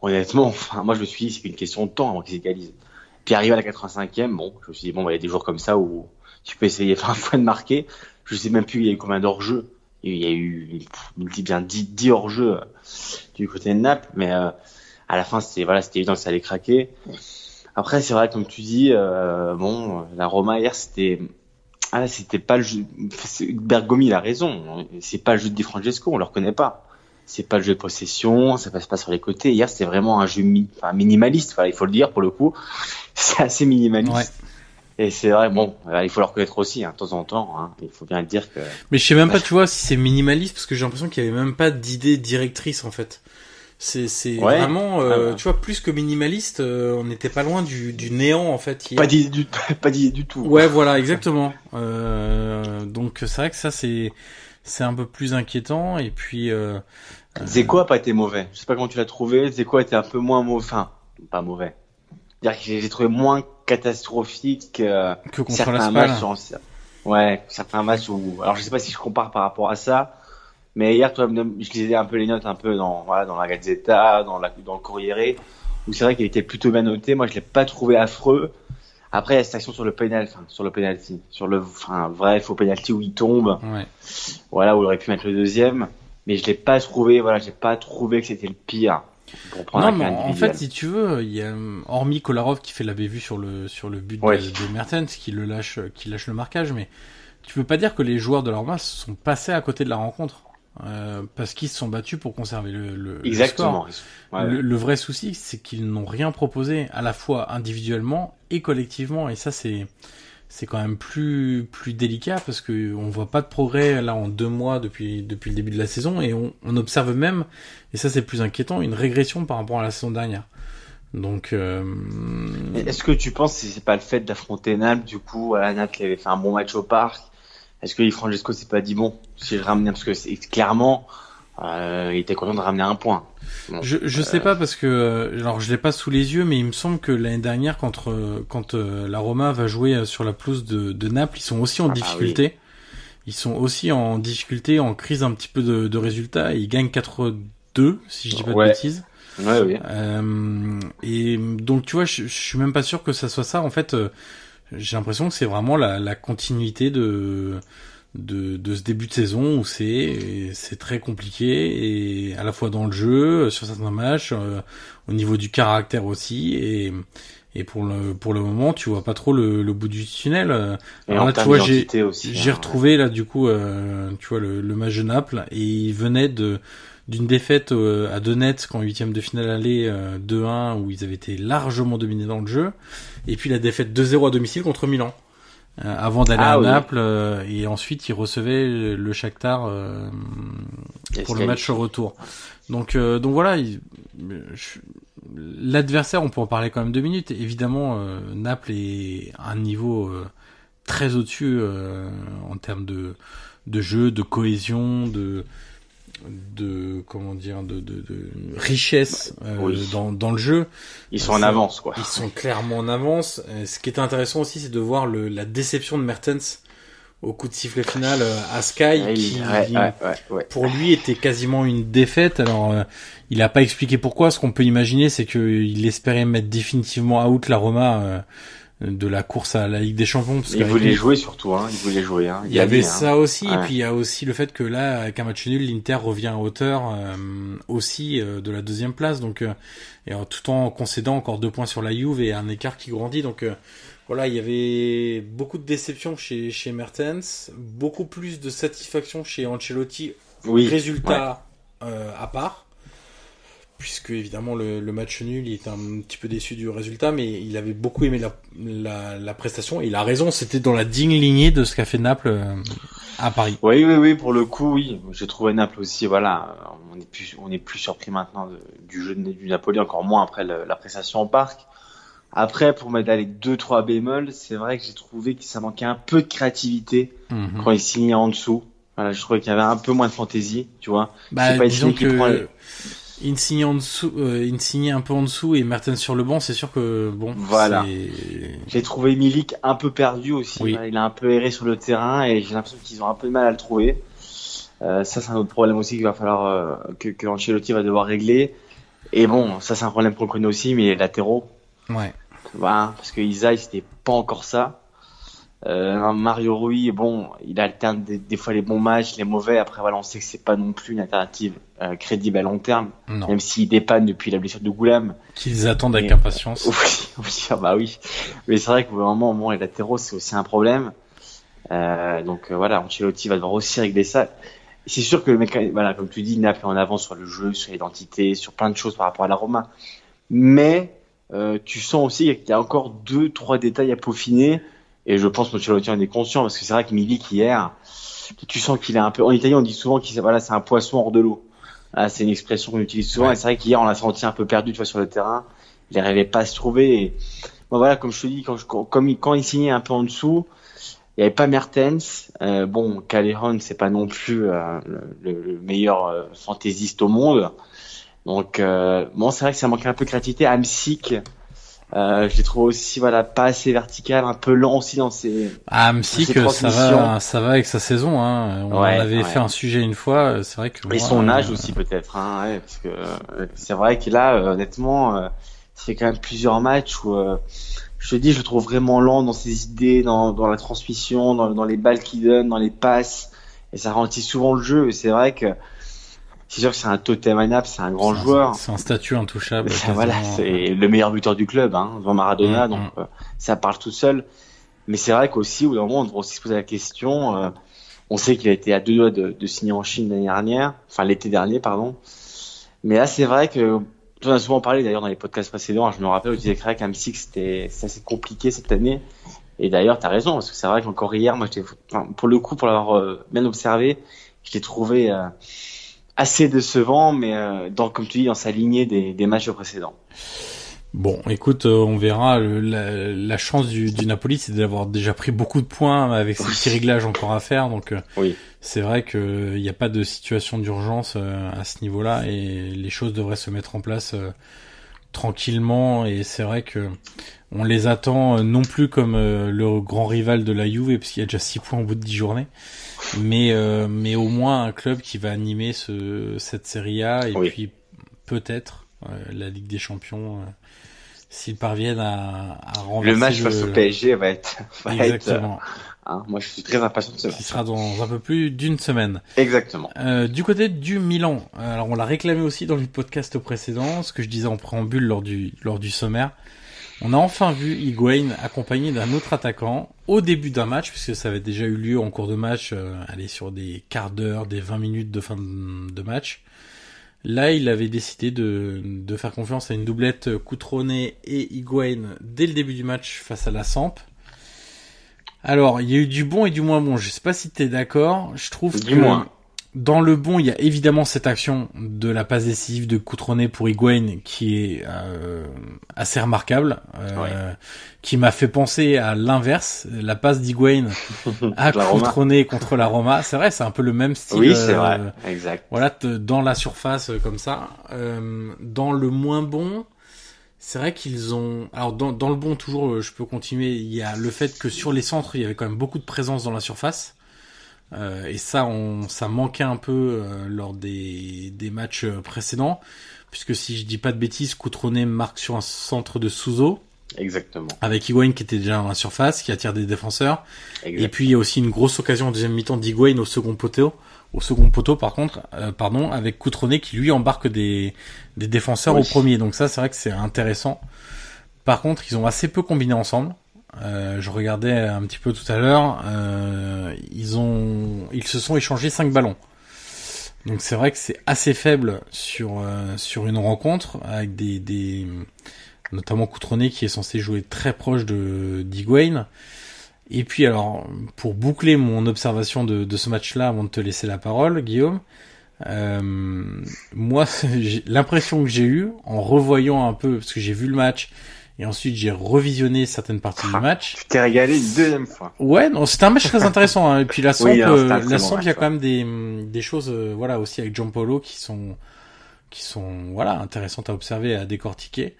honnêtement, moi je me suis dit c'est une question de temps avant qu'ils égalisent. Puis arrivé à la 85e, bon, je me suis dit bon, bah, il y a des jours comme ça où tu peux essayer un fois de marquer. Je sais même plus il y a eu combien d'hors-jeu. Il y a eu, dit bien 10, 10 hors-jeu euh, du côté de Naples, mais euh, à la fin c'était évident que ça allait craquer. Après c'est vrai comme tu dis, euh, bon, la Roma hier c'était ah c'était pas le jeu. Bergomi a raison. C'est pas le jeu de Di Francesco, on le reconnaît pas c'est pas le jeu de possession, ça passe pas sur les côtés. Hier, c'était vraiment un jeu enfin, minimaliste, il faut le dire pour le coup. C'est assez minimaliste. Et c'est vrai, bon, euh, il faut le reconnaître aussi, hein, de temps en temps. Hein, il faut bien dire que.
Mais je sais même pas, tu vois, si c'est minimaliste, parce que j'ai l'impression qu'il y avait même pas d'idée directrice en fait. C'est c'est vraiment, euh, ah tu vois, plus que minimaliste, euh, on n'était pas loin du, du néant en fait.
Hier. Pas d'idée du, pas du tout.
Ouais, voilà, exactement. donc c'est vrai que ça c'est c'est un peu plus inquiétant. Et puis
Zeko a pas été mauvais. Je sais pas comment tu l'as trouvé. Zeko a été un peu moins mauvais. Enfin, pas mauvais. dire que j'ai trouvé moins catastrophique
euh, que contre
certains matchs. Ouais, certains matchs où. Alors je sais pas si je compare par rapport à ça. Mais hier, toi, je lisais un peu les notes un peu dans, voilà, dans la Gazzetta, dans, la, dans le Corriere, où c'est vrai qu'il était plutôt bien noté. Moi, je l'ai pas trouvé affreux. Après, il y a cette action sur le penalty, enfin, sur le penalty, sur le, enfin, vrai faux penalty où il tombe.
Ouais.
Voilà, où il aurait pu mettre le deuxième mais je l'ai pas trouvé, voilà, j'ai pas trouvé que c'était le pire.
Pour non, mais en fait, si tu veux, il y a hormis Kolarov qui fait la bévue sur le sur le but de, de, Mertens, qui le lâche, qui lâche le marquage, mais tu peux pas dire que les joueurs de leur masse sont passés à côté de la rencontre. Euh, parce qu'ils se sont battus pour conserver le, le,
Exactement.
score. Le, le, vrai souci, c'est qu'ils n'ont rien proposé à la fois individuellement et collectivement, et ça c'est c'est quand même plus plus délicat parce que on voit pas de progrès là en deux mois depuis depuis le début de la saison et on, observe même et ça c'est plus inquiétant une régression par rapport à la saison dernière. Donc euh...
est-ce que tu penses que c'est pas le fait d'affronter Naples du coup à Naples qui avait fait un bon match au parc Est-ce que Francesco s'est pas dit bon si je ramène parce que c'est clairement euh, il était content de ramener un point.
je je sais pas parce que euh, alors je l'ai pas sous les yeux mais il me semble que l'année dernière quand euh, quand la Roma va jouer sur la pelouse de, de Naples ils sont aussi en ah bah difficulté. ils sont aussi en difficulté, en crise un petit peu de, de résultats. Ils gagnent 4-2, si je dis pas
Ouais.
de bêtises.
Ouais, oui.
Euh, et donc tu vois, je, je suis même pas sûr que ça soit ça. En fait, euh, j'ai l'impression que c'est vraiment la, la continuité de, de de ce début de saison où c'est c'est très compliqué et à la fois dans le jeu, sur certains matchs, euh, au niveau du caractère aussi et et pour le pour le moment, tu vois pas trop le, le bout du tunnel.
Et
Alors là, tu vois, j'ai j'ai
hein.
retrouvé là du coup, euh, tu vois le, le match de Naples et il venait de d'une défaite euh, à Donetsk en huitième de finale aller euh, 2-1 où ils avaient été largement dominés dans le jeu et puis la défaite 2-0 à domicile contre Milan avant d'aller
Ah
à
oui.
Naples euh, et ensuite ils recevaient le Shakhtar euh, pour le match retour. Donc euh, donc voilà, il- je- l'adversaire on peut en parler quand même deux minutes. Évidemment euh, Naples est à un niveau euh, très au-dessus euh, en termes de de jeu, de cohésion, de de comment dire de, de, de richesse euh,
Oui.
dans, dans le jeu.
Ils sont en avance, quoi.
Ils sont clairement en avance. Euh, Ce qui est intéressant aussi, c'est de voir le, la déception de Mertens au coup de sifflet final euh, à Sky,
Ouais,
qui
ouais, ouais, ouais, ouais.
pour lui était quasiment une défaite. Alors, euh, il a pas expliqué pourquoi. Ce qu'on peut imaginer, c'est qu'il espérait mettre définitivement out la Roma euh, de la course à la Ligue des Champions. Parce
Il voulait jouer surtout, hein. Il voulait jouer, hein.
il y avait
dit, hein.
ça aussi, et puis il y a aussi le fait que là, avec un match nul, l'Inter revient à hauteur euh, aussi euh, de la deuxième place, donc euh, et, euh, tout en concédant encore deux points sur la Juve et un écart qui grandit. Donc euh, voilà, il y avait beaucoup de déception chez chez Mertens, beaucoup plus de satisfaction chez Ancelotti.
Oui.
Résultat euh, à part. Puisque évidemment le, le match nul, il était un petit peu déçu du résultat, mais il avait beaucoup aimé la, la, la prestation et il a raison, c'était dans la digne lignée de ce qu'a fait Naples euh, à Paris.
Oui, oui, oui, pour le coup, oui. J'ai trouvé Naples aussi, voilà. On est plus, on est plus surpris maintenant de- du jeu de- du Napoli, encore moins après le- la prestation au parc. Après, pour mettre les deux, trois bémols, c'est vrai que j'ai trouvé que ça manquait un peu de créativité
Mhm.
quand il signait en dessous. Voilà, je trouvais qu'il y avait un peu moins de fantaisie, tu vois.
Bah,
pas
disons
prend
que
les-
Insigne en dessous, euh, Insigne un peu en dessous et Mertens sur le banc, c'est sûr que bon,
Voilà. J'ai trouvé Milik un peu perdu aussi.
Oui.
Voilà, Il a un peu erré sur le terrain et j'ai l'impression qu'ils ont un peu de mal à le trouver. Euh, ça, c'est un autre problème aussi qu'il va falloir euh, que, que Ancelotti va devoir régler. Et bon, ça, c'est un problème qu'on connaît aussi, mais les latéraux,
Ouais.
voilà, parce que Isaï, c'était pas encore ça. Euh, Mario Rui, bon, il alterne des, des fois les bons matchs, les mauvais. Après, voilà, on sait que c'est pas non plus une alternative euh, crédible à long terme,
Non.
même s'il dépanne depuis la blessure de Goulam.
Qu'ils attendent avec impatience.
Oui, oui, ah bah oui. Mais c'est vrai qu'au moment, bon, les latéraux, c'est aussi un problème. Euh, donc euh, voilà, Ancelotti va devoir aussi régler ça. C'est sûr que le mec, voilà, comme tu dis, Naples est en avance sur le jeu, sur l'identité, sur plein de choses par rapport à la Roma. Mais euh, tu sens aussi qu'il y a encore deux, trois détails à peaufiner. Et je pense qu'Ancelotti en est conscient parce que c'est vrai que Milik hier, tu sens qu'il est un peu. En Italie, on dit souvent qu'il voilà, c'est un poisson hors de l'eau. Ah, c'est une expression qu'on utilise souvent.
Ouais.
Et c'est vrai qu'hier, on l'a senti un peu perdu, tu vois, sur le terrain. Il n'arrivait pas à se trouver. Et bon, voilà, comme je te dis, quand, je, comme il, quand il signait un peu en dessous, il n'y avait pas Mertens. Euh, bon, Calderon, c'est pas non plus euh, le, le- le meilleur euh, fantaisiste au monde. Donc, euh, bon, c'est vrai que ça manquait un peu de créativité. Amsic, euh, je l'ai trouvé aussi, voilà, pas assez vertical, un peu lent aussi dans ses.
Ah, Amsic,
Ses
ça va, ça va avec sa saison. Hein. On
Ouais,
en avait
ouais.
fait un sujet une fois. C'est vrai que
Et
moi,
son âge
euh,
aussi peut-être, hein, ouais, parce que euh, c'est vrai que là, euh, honnêtement, euh, ça fait quand même plusieurs matchs où euh, je te dis, je le trouve vraiment lent dans ses idées, dans, dans la transmission, dans, dans les balles qu'il donne, dans les passes, et ça ralentit souvent le jeu. Et c'est vrai que c'est sûr que c'est un totem à c'est un grand joueur.
C'est un statut intouchable.
Voilà, c'est le meilleur buteur du club, hein, devant Maradona,
Mm,
donc euh, ça parle tout seul. Mais c'est vrai qu'aussi, au bout d'un moment, on devrait aussi se poser la question. euh, on sait qu'il a été à deux doigts de, de signer en Chine l'année dernière, enfin l'été dernier, pardon. Mais là, c'est vrai que tu en as souvent parlé d'ailleurs dans les podcasts précédents. Je me rappelle où tu disais que M6 c'était c'est assez compliqué cette année. Et d'ailleurs, t'as raison parce que c'est vrai qu'encore hier, moi, j'étais, enfin, pour le coup, pour l'avoir euh, bien observé, je l'ai trouvé euh, assez décevant, mais euh, dans, comme tu dis, dans sa lignée des, des matchs précédents.
Bon, écoute, euh, on verra. Le- la, la chance du, du Napoli, c'est d'avoir déjà pris beaucoup de points avec ces
Oui.
petits réglages encore à faire. Donc, euh,
Oui.
c'est vrai qu'il n'y a pas de situation d'urgence à ce niveau-là et les choses devraient se mettre en place tranquillement et c'est vrai que on les attend non plus comme le grand rival de la Juve parce qu'il y a déjà 6 points au bout de 10 journées mais mais au moins un club qui va animer ce cette série A et puis peut-être la Ligue des Champions s'ils parviennent à, à renverser
le match face au PSG va être, va
Exactement.
hein, moi, je suis très impatient de ce
Qui sera dans un peu plus d'une semaine.
Exactement.
Euh, du côté du Milan, alors on l'a réclamé aussi dans le podcast précédent, ce que je disais en préambule lors du lors du sommaire. On a enfin vu Higuain accompagné d'un autre attaquant au début d'un match, puisque ça avait déjà eu lieu en cours de match, euh, aller sur des quarts d'heure, des 20 minutes de fin de match. Là, il avait décidé de, de faire confiance à une doublette Coutronnet et Higuain dès le début du match face à la Samp. Alors, il y a eu du bon et du moins bon. Je sais pas si tu es d'accord. Je trouve
du
que
moins.
Dans le bon, il y a évidemment cette action de la passe décisive de Coutronnet pour Higuain qui est euh, assez remarquable, euh,
Ouais.
qui m'a fait penser à l'inverse, la passe d'Higuain à. Coutronnet contre la Roma. C'est vrai, c'est un peu le même style.
Oui, c'est
euh,
vrai. Exact.
voilà, dans la surface euh, comme ça. Euh, dans le moins bon, c'est vrai qu'ils ont. Alors dans, dans le bon toujours, euh, je peux continuer. Il y a le fait que sur les centres, il y avait quand même beaucoup de présence dans la surface. Euh, et ça, on, ça manquait un peu euh, lors des, des matchs euh, précédents, puisque si je dis pas de bêtises, Coutronnet marque sur un centre de Souzo
Exactement.
avec Higuain qui était déjà la surface, qui attire des défenseurs.
Exact.
Et puis il y a aussi une grosse occasion en deuxième mi-temps d'Higuain au second poteau, au second poteau par contre, euh, pardon, avec Coutronnet qui lui embarque des, des défenseurs
Oui.
au premier. Donc ça c'est vrai que c'est intéressant. Par contre ils ont assez peu combiné ensemble. Euh, je regardais un petit peu tout à l'heure, euh, ils ont, ils se sont échangés cinq ballons. Donc c'est vrai que c'est assez faible sur euh, sur une rencontre avec des, des notamment Coutronnet qui est censé jouer très proche de d'Higuain. Et puis alors, pour boucler mon observation de, de ce match-là, avant de te laisser la parole, Guillaume, euh, moi, l'impression que j'ai eue en revoyant un peu, parce que j'ai vu le match, et ensuite j'ai revisionné certaines parties du match.
Tu t'es régalé une deuxième fois.
Ouais, non, c'était un match très intéressant. Hein. Et puis la Samp,
Oui, hein,
euh, la
bon
il y a quand même des, des choses, euh, voilà, aussi avec Giampolo qui sont, qui sont, voilà, intéressantes à observer et à décortiquer.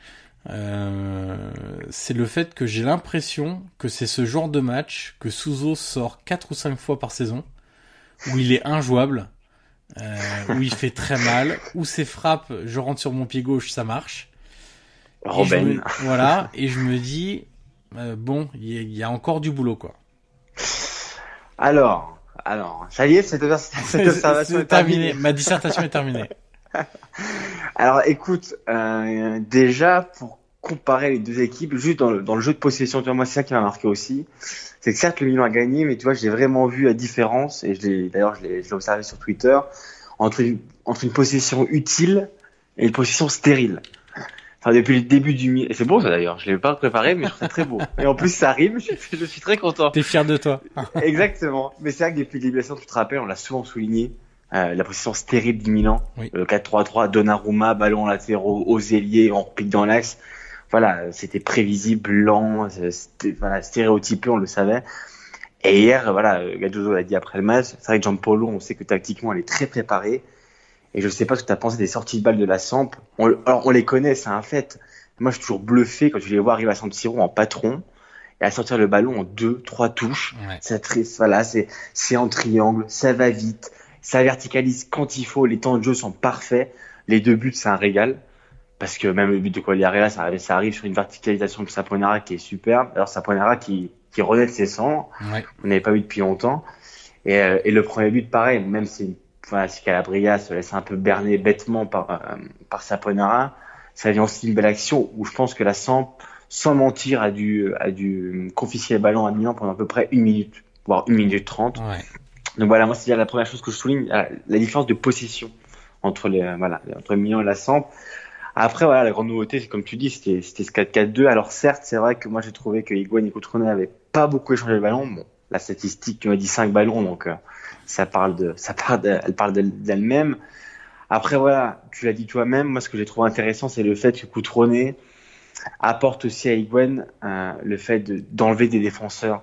Euh, c'est le fait que j'ai l'impression que c'est ce genre de match que Souzo sort quatre ou cinq fois par saison, où il est injouable, euh, où il fait très mal, où ses frappes, je rentre sur mon pied gauche, ça marche. Et
Robin.
me- voilà, et je me dis, euh, bon, il y, a- il y a encore du boulot, quoi.
Alors, alors, ça y est, cette, observation est terminée.
Ma dissertation est terminée.
Alors, écoute, euh, déjà pour comparer les deux équipes, juste dans le, dans le jeu de possession, tu vois, moi c'est ça qui m'a marqué aussi. C'est que certes le Milan a gagné, mais tu vois, j'ai vraiment vu la différence et d'ailleurs, je l'ai, je l'ai observé sur Twitter entre une, entre une possession utile et une possession stérile. Enfin, depuis le début du et c'est beau ça d'ailleurs, je l'ai pas préparé, mais ça très beau. Et en plus, ça rime, je, je suis très content.
T'es fier de toi.
Exactement. Mais c'est vrai que depuis saison, tu te rappelles, on l'a souvent souligné, euh, la position stérile du Milan.
Oui.
Le 4-3-3, Donnarumma, ballon latéraux, aux ailiers, on repique dans l'axe. Voilà, c'était prévisible, lent, c'était, voilà, stéréotypé, on le savait. Et hier, voilà, Gattuso l'a dit après le match, c'est vrai que Giampolo, on sait que tactiquement, elle est très préparée. Et je sais pas ce que tu as pensé des sorties de balles de la Samp. On, alors, on les connaît, c'est un fait. Moi, je suis toujours bluffé quand je les vois arriver à San Siro en patron et à sortir le ballon en deux, trois touches.
Ouais.
Ça triste, voilà, c'est, en triangle, ça va vite, ça verticalise quand il faut, les temps de jeu sont parfaits. Les deux buts, c'est un régal. Parce que même le but de Quagliarella, ça ça arrive sur une verticalisation de Saponara qui est superbe. Alors Saponara qui, qui renaît de ses cendres,
Ouais.
on n'avait pas vu depuis longtemps. Et, euh, et le premier but, pareil, même si, voilà, si Calabria se laisse un peu berner bêtement par, euh, par Saponara, ça vient aussi d'une belle action où je pense que la Samp, sans mentir, a dû, a dû confisquer le ballon à Milan pendant à peu près une minute, voire une minute trente.
Ouais.
Donc voilà, moi c'est la première chose que je souligne, la, différence de possession entre les, voilà, entre Milan et la Samp. Après, voilà, la grande nouveauté, c'est comme tu dis, c'était, ce 4-4-2. Alors certes, c'est vrai que moi j'ai trouvé que Higuain et Coutronnet avaient pas beaucoup échangé le ballon. Bon, la statistique, tu m'as dit 5 ballons, donc euh, ça parle de, ça parle de- elle parle d'elle- d'elle-même. Après, voilà, tu l'as dit toi-même, moi ce que j'ai trouvé intéressant, c'est le fait que Coutronnet apporte aussi à Higuain euh, le fait de, d'enlever des défenseurs.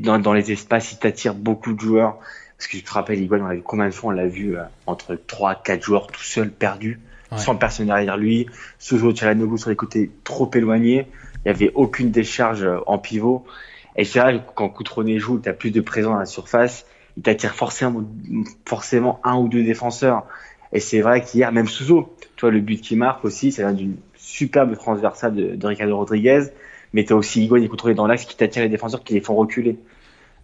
Dans, dans les espaces, il t'attire beaucoup de joueurs. Parce que je te rappelle, Higuain, on l'a vu combien de fois, on l'a vu euh, entre 3 4 joueurs tout seul, perdus. sans personne derrière lui. Souzo Chalanoglu sur les côtés trop éloignés. Il n'y avait aucune décharge euh, en pivot. Et c'est vrai que quand Coutronnet joue, tu as plus de présence dans la surface. Il t'attire forcément, forcément un ou deux défenseurs. Et c'est vrai qu'hier, même Souzo, tu vois, le but qui marque aussi, c'est d'une superbe transversale de, de Ricardo Rodriguez. Mais tu as aussi Higuain et Coutronnet dans l'axe qui t'attirent les défenseurs qui les font reculer.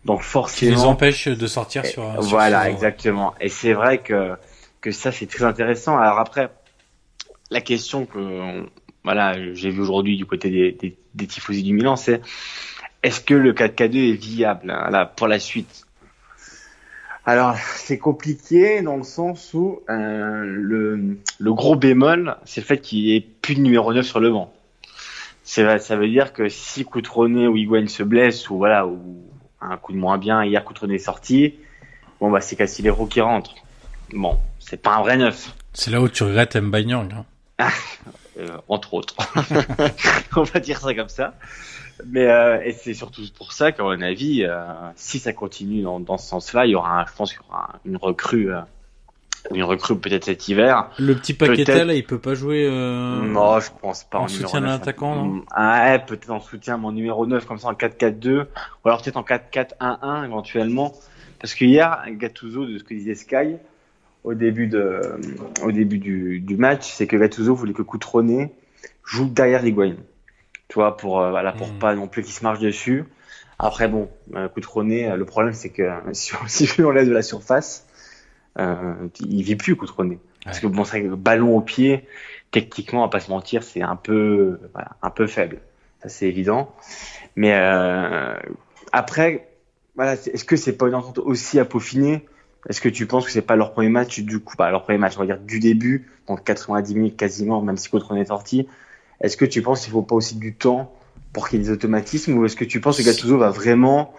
Donc forcément.
Qui les empêche de sortir sur.
sur voilà, exactement. Et c'est vrai que que ça c'est très intéressant. Alors après, la question que voilà, j'ai vu aujourd'hui du côté des, des, des tifosi du Milan, c'est est-ce que le 4K2 est viable hein, là, pour la suite? Alors c'est compliqué dans le sens où euh, le, le gros bémol, c'est le fait qu'il n'y ait plus de numéro 9 sur le banc. Ça veut dire que si Coutronnet ou Higuain se blesse ou voilà ou un coup de moins bien, hier Coutronnet est sorti, bon bah c'est Casillero qui rentre. Bon, c'est pas un vrai neuf.
C'est là où tu regrettes Mbanyang. Hein.
euh, entre autres. On va dire ça comme ça. Mais euh, et c'est surtout pour ça qu'à mon avis, euh, si ça continue dans, dans ce sens-là, il y aura, un, je pense qu'il y aura une recrue, euh, une recrue peut-être cet hiver.
Le petit Paqueta là, il peut pas jouer. Euh...
Non, je pense pas
en, en soutien d'un attaquant. Non?
Ah, ouais, peut-être en soutien mon numéro 9 comme ça en 4-4-2 ou alors peut-être en 4-4-1-1 éventuellement. Parce que hier, Gattuso de ce que disait Sky au début de, au début du, du match, c'est que Gattuso voulait que Coutronnet joue derrière Higuain. Tu vois, pour, euh, voilà, pour
Mm.
pas non plus qu'il se marche dessus. Après, bon, euh, Coutronnet, euh, le problème, c'est que si on, si on l'enlève de la surface, euh, il vit plus Coutronnet. Parce que bon, c'est ballon au pied, techniquement, va pas se mentir, c'est un peu, voilà, un peu faible. Ça, c'est évident. Mais euh, après, voilà, est-ce que c'est pas une entente aussi à peaufiner? Est-ce que tu penses que c'est pas leur premier match du coup, pas leur premier match, on va dire du début, donc 90 minutes quasiment, même si Coutronnet est sorti. Est-ce que tu penses qu'il faut pas aussi du temps pour qu'il y ait des automatismes ou est-ce que tu penses que Gattuso va vraiment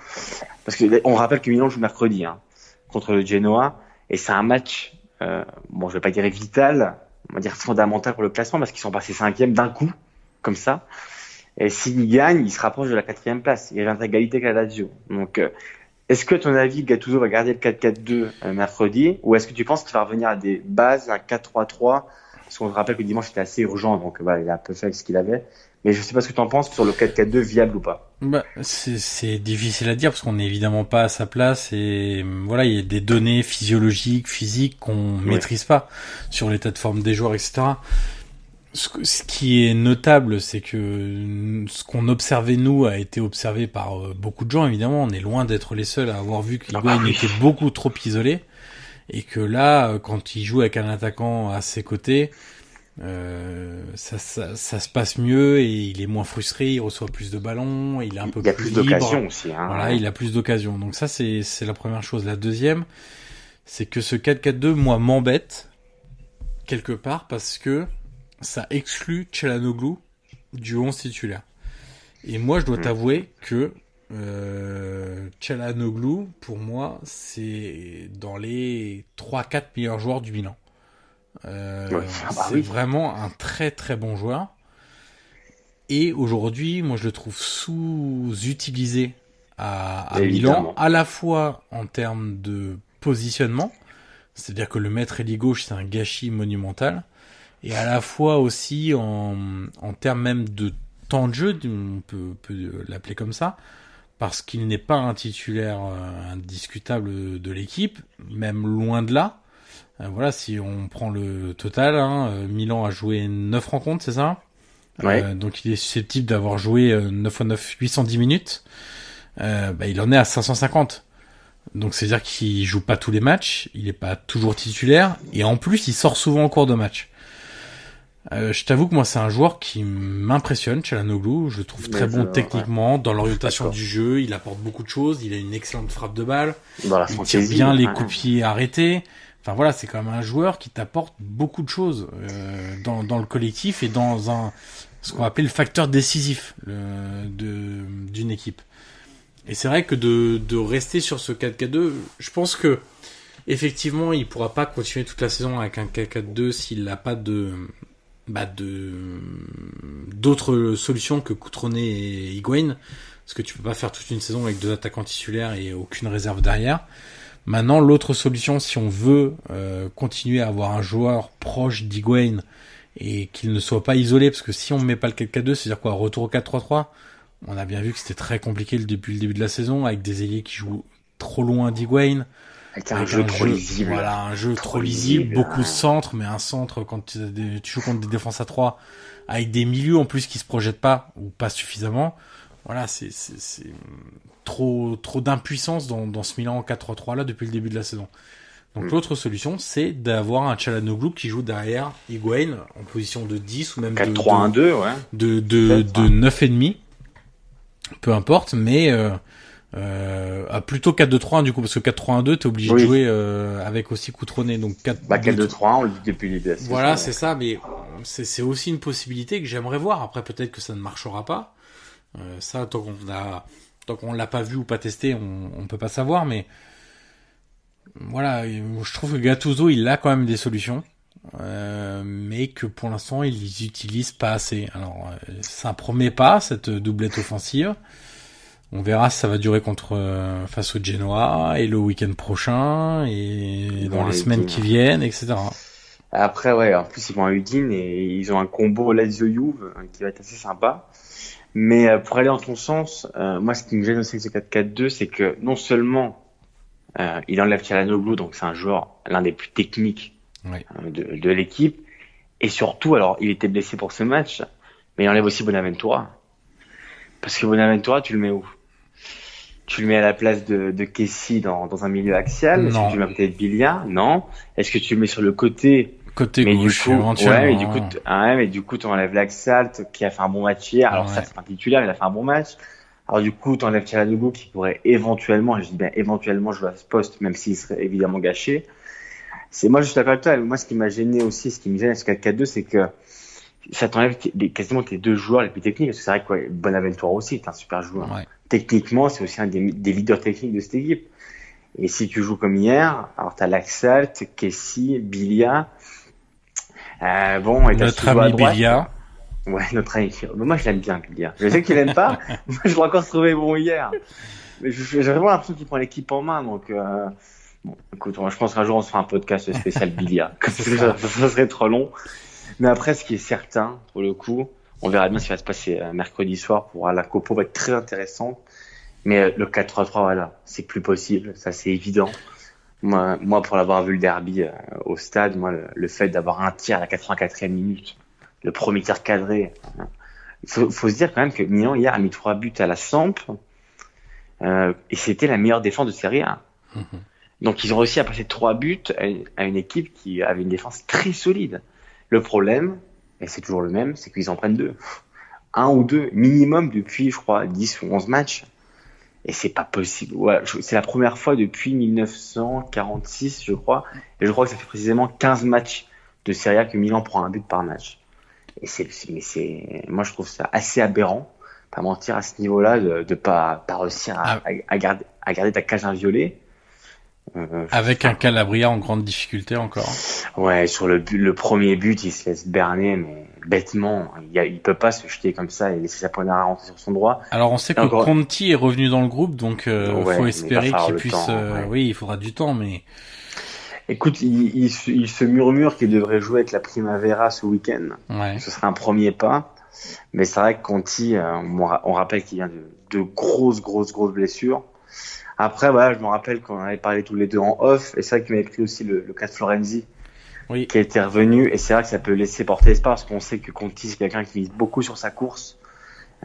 parce que on rappelle que Milan joue mercredi hein, contre le Genoa et c'est un match euh, bon je vais pas dire vital on va dire fondamental pour le classement parce qu'ils sont passés cinquième d'un coup comme ça. Et s'il gagne il se rapproche de la quatrième place. Il revient à égalité avec la Lazio. Donc euh, est-ce que à ton avis Gattuso va garder le 4-4-2 euh, mercredi ou est-ce que tu penses qu'il va revenir à des bases un 4-3-3 parce qu'on se rappelle que dimanche c'était assez urgent donc voilà il a un peu fait avec ce qu'il avait mais je sais pas ce que tu en penses sur le 4-4-2 viable ou pas
Bah, c'est difficile à dire parce qu'on n'est évidemment pas à sa place et euh, voilà, il y a des données physiologiques, physiques qu'on
Ouais.
maîtrise pas sur l'état de forme des joueurs, etc. Ce, qui est notable, c'est que ce qu'on observait nous a été observé par euh, beaucoup de gens. Évidemment, on est loin d'être les seuls à avoir vu que
Ah
Higuain
bah oui.
était beaucoup trop isolé et que là, euh, quand il joue avec un attaquant à ses côtés, euh, ça, ça, ça se passe mieux et il est moins frustré, il reçoit plus de ballons, il est un peu
il y a
plus,
plus d'occasions aussi hein.
Voilà, il a plus d'occasions. Donc ça, c'est c'est la première chose. La deuxième, c'est que ce 4-4-2, moi, m'embête quelque part parce que ça exclut Chalanoglu du 11 titulaire. Et moi, je dois
Hmm.
t'avouer que euh, Chalanoglu, pour moi, c'est dans les 3-4 meilleurs joueurs du bilan. Euh,
Ouais, ah bah
c'est
oui.
vraiment un très très bon joueur. Et aujourd'hui, moi, je le trouve sous-utilisé à. Milan, à la fois en termes de positionnement, c'est-à-dire que le maître ailier gauche, c'est un gâchis monumental, et à la fois aussi en, en termes même de temps de jeu, on peut, peut l'appeler comme ça, parce qu'il n'est pas un titulaire euh, indiscutable de l'équipe, même loin de là. Euh, voilà, si on prend le total, hein, euh, Milan a joué 9 rencontres, c'est ça?
Ouais.
Euh, donc il est susceptible d'avoir joué euh, 9 fois 9, 810 minutes. Euh, bah, il en est à 550. Donc c'est-à-dire qu'il joue pas tous les matchs, il est pas toujours titulaire, et en plus il sort souvent en cours de match. Euh, je t'avoue que moi c'est un joueur qui m'impressionne, Chalanoglu. Je le trouve très
Mais
bon techniquement dans l'orientation du jeu. Il apporte beaucoup de choses. Il a une excellente frappe de balle.
la
Il tire bien les coups de pied arrêtés. Enfin voilà, c'est quand même un joueur qui t'apporte beaucoup de choses euh, dans, dans le collectif et dans un ce qu'on appelle le facteur décisif le- de d'une équipe. Et c'est vrai que de, de rester sur ce 4-4-2, je pense que effectivement, il pourra pas continuer toute la saison avec un 4-4-2 s'il n'a pas de bah de d'autres solutions que Coutronnet et Higuain parce que tu peux pas faire toute une saison avec deux attaquants titulaires et aucune réserve derrière. Maintenant, l'autre solution, si on veut euh, continuer à avoir un joueur proche d'Higuain et qu'il ne soit pas isolé, parce que si on ne met pas le 4-4-2, c'est-à-dire quoi Retour au 4-3-3 On a bien vu que c'était très compliqué depuis le début de la saison, avec des ailiers qui jouent trop loin d'Higuain.
Avec un jeu trop lisible.
Voilà, un jeu trop, lisible, beaucoup de centres, mais un centre quand tu, joues contre des défenses à 3 avec des milieux en plus qui se projettent pas ou pas suffisamment. Voilà, c'est trop trop d'impuissance dans, dans ce Milan 4-3-3 là depuis le début de la saison. Donc mm. l'autre solution, c'est d'avoir un Chalanoglu qui joue derrière Higuain en position de 10 ou même 4
3 1 2 ouais.
De de de 9 et demi. Peu importe, mais euh, euh, à plutôt 4-2-3 du coup parce que 4-3-1-2 t'es obligé de jouer euh, avec aussi Coutronnet donc 4
bah 4-2-3 on le dit depuis les
voilà c'est ça mais c'est aussi une possibilité que j'aimerais voir. Après peut-être que ça ne marchera pas. Euh, ça tant qu'on a tant qu'on l'a pas vu ou pas testé on, on peut pas savoir mais voilà je trouve que Gattuso il a quand même des solutions euh, mais que pour l'instant ils les utilisent pas assez. Alors euh, ça promet pas cette doublette offensive on verra si ça va durer contre euh, face au Genoa et le week-end prochain et dans les semaines qui viennent, etc.
Après, ouais, en plus ils vont à Udine et ils ont un combo Lazio Juve hein, qui va être assez sympa. Mais euh, pour aller dans ton sens, euh, moi ce qui me gêne aussi avec ce 4-4-2, c'est que non seulement il enlève Blue, donc c'est un joueur l'un des plus techniques de, de l'équipe, et surtout, alors il était blessé pour ce match, mais il enlève aussi Bonaventura. Parce que Bonaventura, tu le mets où? Tu le mets à la place de, de Kessie dans, dans un milieu axial Est-ce que tu le mets peut-être Bilia Non. Est-ce que tu le mets sur le côté?
Côté mais gauche,
du coup, Ouais, mais du coup, mais du coup, tu enlèves l'Axalt qui a fait un bon match hier. Alors ça, c'est pas titulaire, il a fait un bon match. Alors du coup, tu enlèves Tchaladougou qui pourrait éventuellement, je dis bien éventuellement jouer à ce poste, même s'il serait évidemment gâché. C'est moi, je suis d'accord avec toi. Moi, ce qui m'a gêné aussi, ce qui me gêne à ce 4-4-2, c'est que ça t'enlève quasiment tes deux joueurs les plus techniques. Parce que c'est vrai que ouais, Bonaventura aussi est un super joueur. Ouais techniquement, c'est aussi un des, leaders techniques de cette équipe. Et si tu joues comme hier, alors t'as Laxalt, Kessie, Bilia, euh, bon, et
notre ami Bilia.
Ouais, notre ami. Moi, je l'aime bien, Bilia. Je sais qu'il aime pas. Moi, je dois encore se trouver bon hier. Mais j'ai vraiment l'impression qu'il prend l'équipe en main, donc. Euh... Bon, écoute, moi, je pense qu'un jour on se fera un podcast spécial Bilia. ça, ça serait trop long. Mais après, ce qui est certain, pour le coup, on verra bien ce qui va se passer euh, mercredi soir pour la Copo va être très intéressant. Mais euh, le 4-3-3, voilà, c'est plus possible, ça c'est évident. Moi, moi, pour l'avoir vu le derby euh, au stade, moi, le, fait d'avoir un tir à la 84e minute, le premier tir cadré, hein, il faut, faut, se dire quand même que Milan hier a mis trois buts à la Samp euh, et c'était la meilleure défense de Serie A. Mhm. Donc ils ont réussi à passer trois buts à une équipe qui avait une défense très solide. Le problème, et c'est toujours le même, c'est qu'ils en prennent deux. Un ou deux minimum depuis, je crois, 10 ou 11 matchs. Et c'est pas possible. Ouais, c'est la première fois depuis 1946, je crois. Et je crois que ça fait précisément 15 matchs de Serie A que Milan prend un but par match. Et c'est, mais c'est, moi je trouve ça assez aberrant, pas mentir à ce niveau-là, de, de pas, pas réussir à, ah. à, garder, à garder ta cage inviolée.
Euh, Avec un Calabria en grande difficulté encore.
Ouais, sur le but, le premier but, il se laisse berner, mais bêtement. Il, a, il peut pas se jeter comme ça et laisser sa poignard rentrer sur son droit.
Alors on sait que Conti est revenu dans le groupe, donc euh, faut espérer qu'il puisse. Euh, oui, il faudra du temps, mais.
Écoute, il, il, il se murmure qu'il devrait jouer avec la Primavera ce week-end. Ouais. Ce serait un premier pas. Mais c'est vrai que Conti, euh, on, rappelle qu'il vient de, de grosses, grosses, grosses blessures. Après, voilà, je me rappelle qu'on avait parlé tous les deux en off, et c'est vrai qu'il m'avait pris aussi le, le cas de Florenzi, oui. qui était revenu, et c'est vrai que ça peut laisser porter espoir, parce qu'on sait que Conti, c'est quelqu'un qui mise beaucoup sur sa course,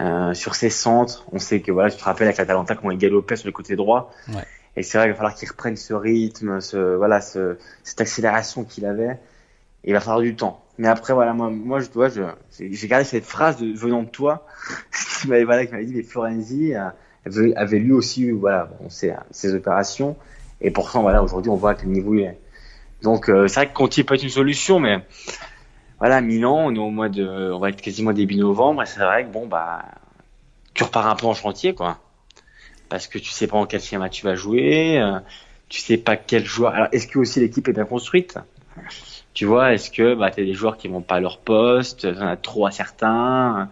euh, sur ses centres. On sait que, voilà, tu te rappelles avec l'Atalanta qu'on galopait sur le côté droit. Ouais. Et c'est vrai qu'il va falloir qu'il reprenne ce rythme, ce, voilà, ce, cette accélération qu'il avait. il va falloir du temps. Mais après, voilà, moi, moi, je dois, j'ai gardé cette phrase de, venant de toi, qui m'avait, voilà, qui m'avait dit, mais Florenzi, euh, avait lui aussi voilà ses, opérations. Et pourtant voilà aujourd'hui on voit que le niveau il est. Donc euh, c'est vrai que Conti peut être une solution mais voilà Milan on est au mois de on va être quasiment début novembre et c'est vrai que bon bah tu repars un peu en chantier quoi. Parce que tu sais pas en quel schéma tu vas jouer euh, tu sais pas quel joueur. Alors est-ce que aussi l'équipe est bien construite? Tu vois est-ce que bah t'as des joueurs qui vont pas à leur poste? T'en as trop à certains.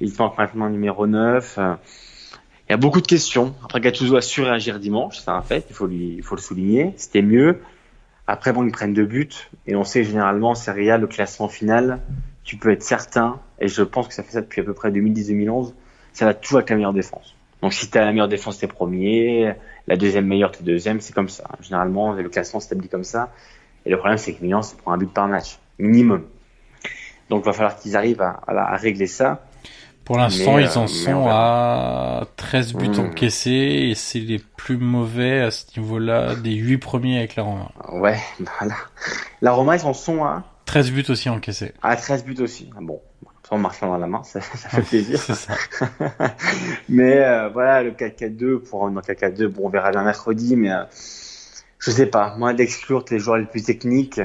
Il te manque maintenant numéro 9 Il y a beaucoup de questions. Après, Gattuso a su réagir dimanche, c'est un fait, il faut, lui, il faut le souligner. C'était mieux. Après, bon, ils prennent deux buts. Et on sait généralement, Serie A, le classement final, tu peux être certain, et je pense que ça fait ça depuis à peu près 2010-2011, ça va toujours avec la meilleure défense. Donc si tu as la meilleure défense, t'es premier, la deuxième meilleure, t'es deuxième, c'est comme ça. Généralement, le classement s'établit comme ça. Et le problème, c'est que Milan se prend un but par match, minimum. Donc il va falloir qu'ils arrivent à, à, régler ça.
Pour l'instant, ils en euh, sont à 13 buts mmh. encaissés et c'est les plus mauvais à ce niveau-là des 8 premiers avec la Roma.
Ouais, voilà. La Roma, ils en sont à
13 buts aussi encaissés.
Ah, 13 buts aussi. Ah, bon, en marchant dans la main, ça, ça fait plaisir. ça. mais euh, voilà, le 4-4-2, pour un 4-4-2, bon, on verra bien mercredi, mais euh, je sais pas, moi d'exclure les joueurs les plus techniques,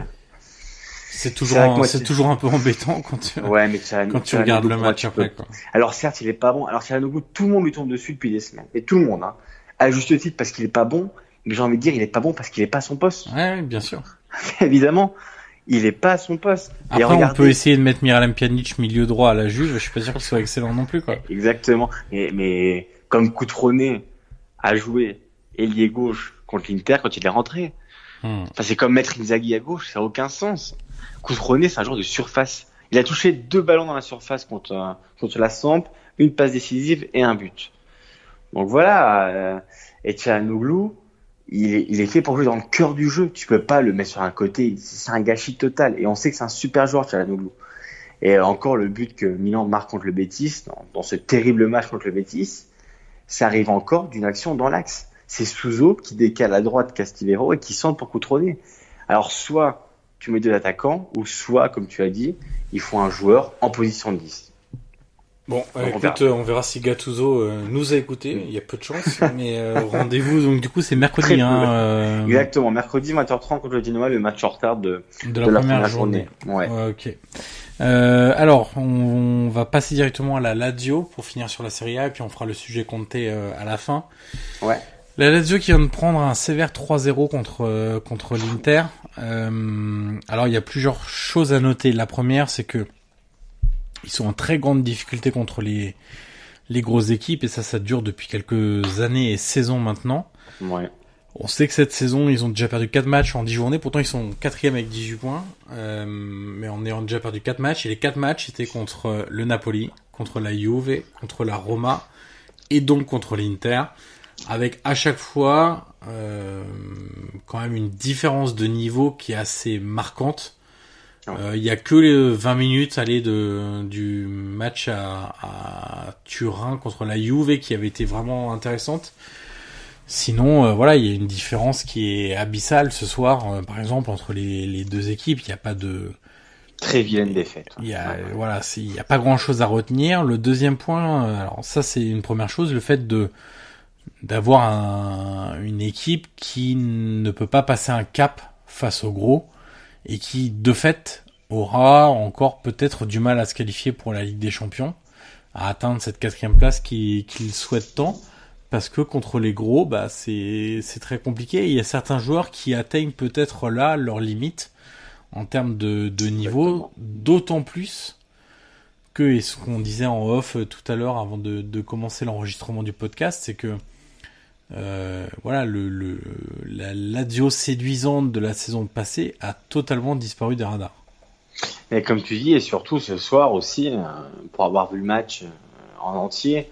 c'est toujours, c'est toujours un peu embêtant quand tu,
ouais, mais
quand tu regardes le match après. Quoi.
Alors certes, il est pas bon. Alors Tchalanou, tout le monde lui tombe dessus depuis des semaines. Et tout le monde, hein. À juste titre parce qu'il est pas bon. Mais j'ai envie de dire, il est pas bon parce qu'il est pas à son poste.
Ouais, bien sûr.
Évidemment. Il est pas à son poste.
Après, on peut essayer de mettre Miralem Pjanic milieu droit à la Juve. Je suis pas sûr qu'il soit excellent non plus, quoi.
Exactement. Mais, mais comme Coutronnet a joué ailier gauche contre l'Inter quand il est rentré. Hmm. Enfin, c'est comme mettre Inzaghi à gauche. Ça a aucun sens. Coutronnet, c'est un joueur de surface. Il a touché deux ballons dans la surface contre, contre la Samp, une passe décisive et un but. Donc voilà, euh, Etienne il est, il est fait pour jouer dans le cœur du jeu. Tu peux pas le mettre sur un côté. C'est un gâchis total. Et on sait que c'est un super joueur, Tchalanoglu. Et encore le but que Milan marque contre le Betis, dans, ce terrible match contre le Betis, ça arrive encore d'une action dans l'axe. C'est Souzo qui décale à droite Castivero et qui centre pour Coutronnet. Alors soit tu mets deux attaquants, ou soit, comme tu as dit, il faut un joueur en position de 10.
Bon, écoute, on verra. si Gattuso euh, nous a écouté. Il y a peu de chance, mais euh, rendez-vous. Donc du coup, c'est mercredi. Hein,
euh, Exactement, mercredi 20h30 contre le Genoa, le match en retard de,
de, la, première, journée. Ouais. ok. alors, on, va passer directement à la Lazio pour finir sur la Serie A, et puis on fera le sujet compté à la fin.
Ouais.
La Lazio qui vient de prendre un sévère 3-0 contre euh, contre l'Inter. Euh, alors il y a plusieurs choses à noter. La première, c'est que ils sont en très grande difficulté contre les les grosses équipes et ça, ça dure depuis quelques années et saisons maintenant.
Ouais.
On sait que cette saison, ils ont déjà perdu 4 matchs en 10 journées. Pourtant, ils sont quatrième avec 18 points. Euh, mais on est déjà perdu 4 matchs. Et les 4 matchs étaient contre le Napoli, contre la Juve, contre la Roma et donc contre l'Inter avec à chaque fois euh, quand même une différence de niveau qui est assez marquante. Euh, il y a que les 20 minutes aller de du match à, à, Turin contre la Juve qui avait été vraiment intéressante. Sinon, euh, voilà, il y a une différence qui est abyssale ce soir, euh, par exemple entre les, les deux équipes. Il n'y a pas de
très vilaine défaite.
Il y a voilà, il n'y a pas grand chose à retenir. Le deuxième point, alors ça c'est une première chose, le fait de d'avoir une équipe qui ne peut pas passer un cap face au gros et qui de fait aura encore peut-être du mal à se qualifier pour la Ligue des Champions, à atteindre cette quatrième place qu'il souhaite tant, parce que contre les gros, bah c'est très compliqué. il y a certains joueurs qui atteignent peut-être là leur limite en termes de, de niveau, d'autant plus que, et ce qu'on disait en off tout à l'heure avant de, de commencer l'enregistrement du podcast, c'est que euh, voilà, le, le, la l'adio séduisante de la saison passée a totalement disparu des radars.
Et comme tu dis, et surtout ce soir aussi, euh, pour avoir vu le match euh, en entier,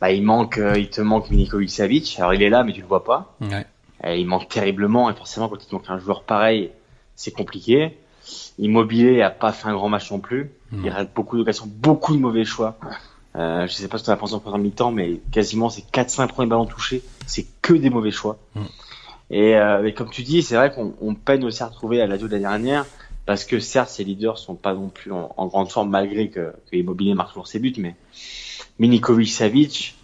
bah, il manque, il te manque Milinkovic Savic. Alors il est là, mais tu le vois pas.
Ouais.
Et il manque terriblement, et forcément quand il te manque un joueur pareil, c'est compliqué. Immobilier a pas fait un grand match non plus. Il rate beaucoup d'occasions, beaucoup de mauvais choix. Euh, je sais pas ce que tu as pensé en première mi-temps, mais quasiment ces 4-5 premiers ballons touchés, c'est que des mauvais choix. Mm. Et, euh, comme tu dis, c'est vrai qu'on peine aussi à retrouver à la de la dernière, parce que certes, ces leaders sont pas non plus en, grande forme, malgré que, que Immobilier marque toujours ses buts, mais Minikovic Savic,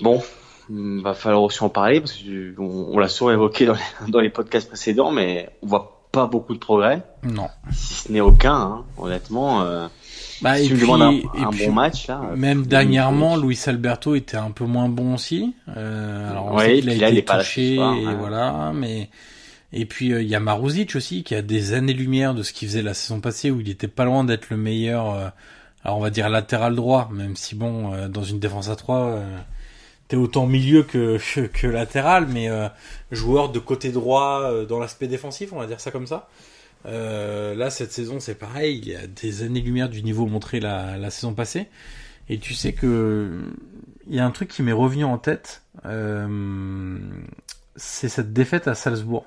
bon, va falloir aussi en parler, parce qu'on on, l'a souvent évoqué dans les, dans les podcasts précédents, mais on voit pas beaucoup de progrès.
Non.
Si ce n'est aucun, hein, honnêtement. Euh,
bah, et puis, un, bon match là. Même dernièrement, Luis Alberto était un peu moins bon aussi. Euh, alors on sait qu'il a été touché et voilà, mais et puis euh, il y a Maruzic aussi qui a des années-lumière de ce qu'il faisait la saison passée où il était pas loin d'être le meilleur. Euh, alors on va dire latéral droit, même si bon, euh, dans une défense à trois, t'es autant milieu que, que, latéral, mais euh, joueur de côté droit euh, dans l'aspect défensif, on va dire ça comme ça. Euh, là, cette saison, c'est pareil. Il y a des années-lumière du niveau montré la, la saison passée. Et tu sais que il y a un truc qui m'est revenu en tête. Euh, c'est cette défaite à Salzbourg.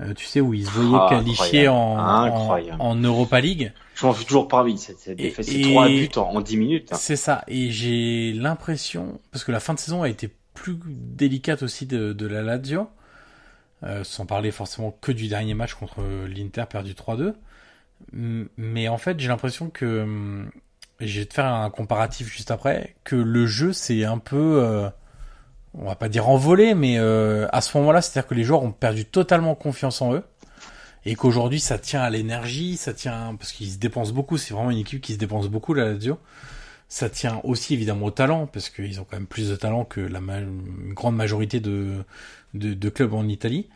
Euh, tu sais où ils se voyaient
Ah,
qualifiés en, en, en Europa League.
Je m'en fais toujours parmi cette, cette
Et-
défaite. C'est trois buts en, en 10 minutes. hein.
C'est ça. Et j'ai l'impression, parce que la fin de saison a été plus délicate aussi de, de la Lazio, euh, sans parler forcément que du dernier match contre l'Inter perdu 3-2. M- Mais en fait, j'ai l'impression que, hum, vais te faire un comparatif juste après, que le jeu c'est un peu, euh, on va pas dire envolé, mais euh, à ce moment-là, c'est-à-dire que les joueurs ont perdu totalement confiance en eux. Et qu'aujourd'hui, ça tient à l'énergie, ça tient parce qu'ils se dépensent beaucoup. C'est vraiment une équipe qui se dépense beaucoup la Lazio. Ça tient aussi évidemment au talent parce qu'ils ont quand même plus de talent que la ma- grande majorité de, de de clubs en Italie.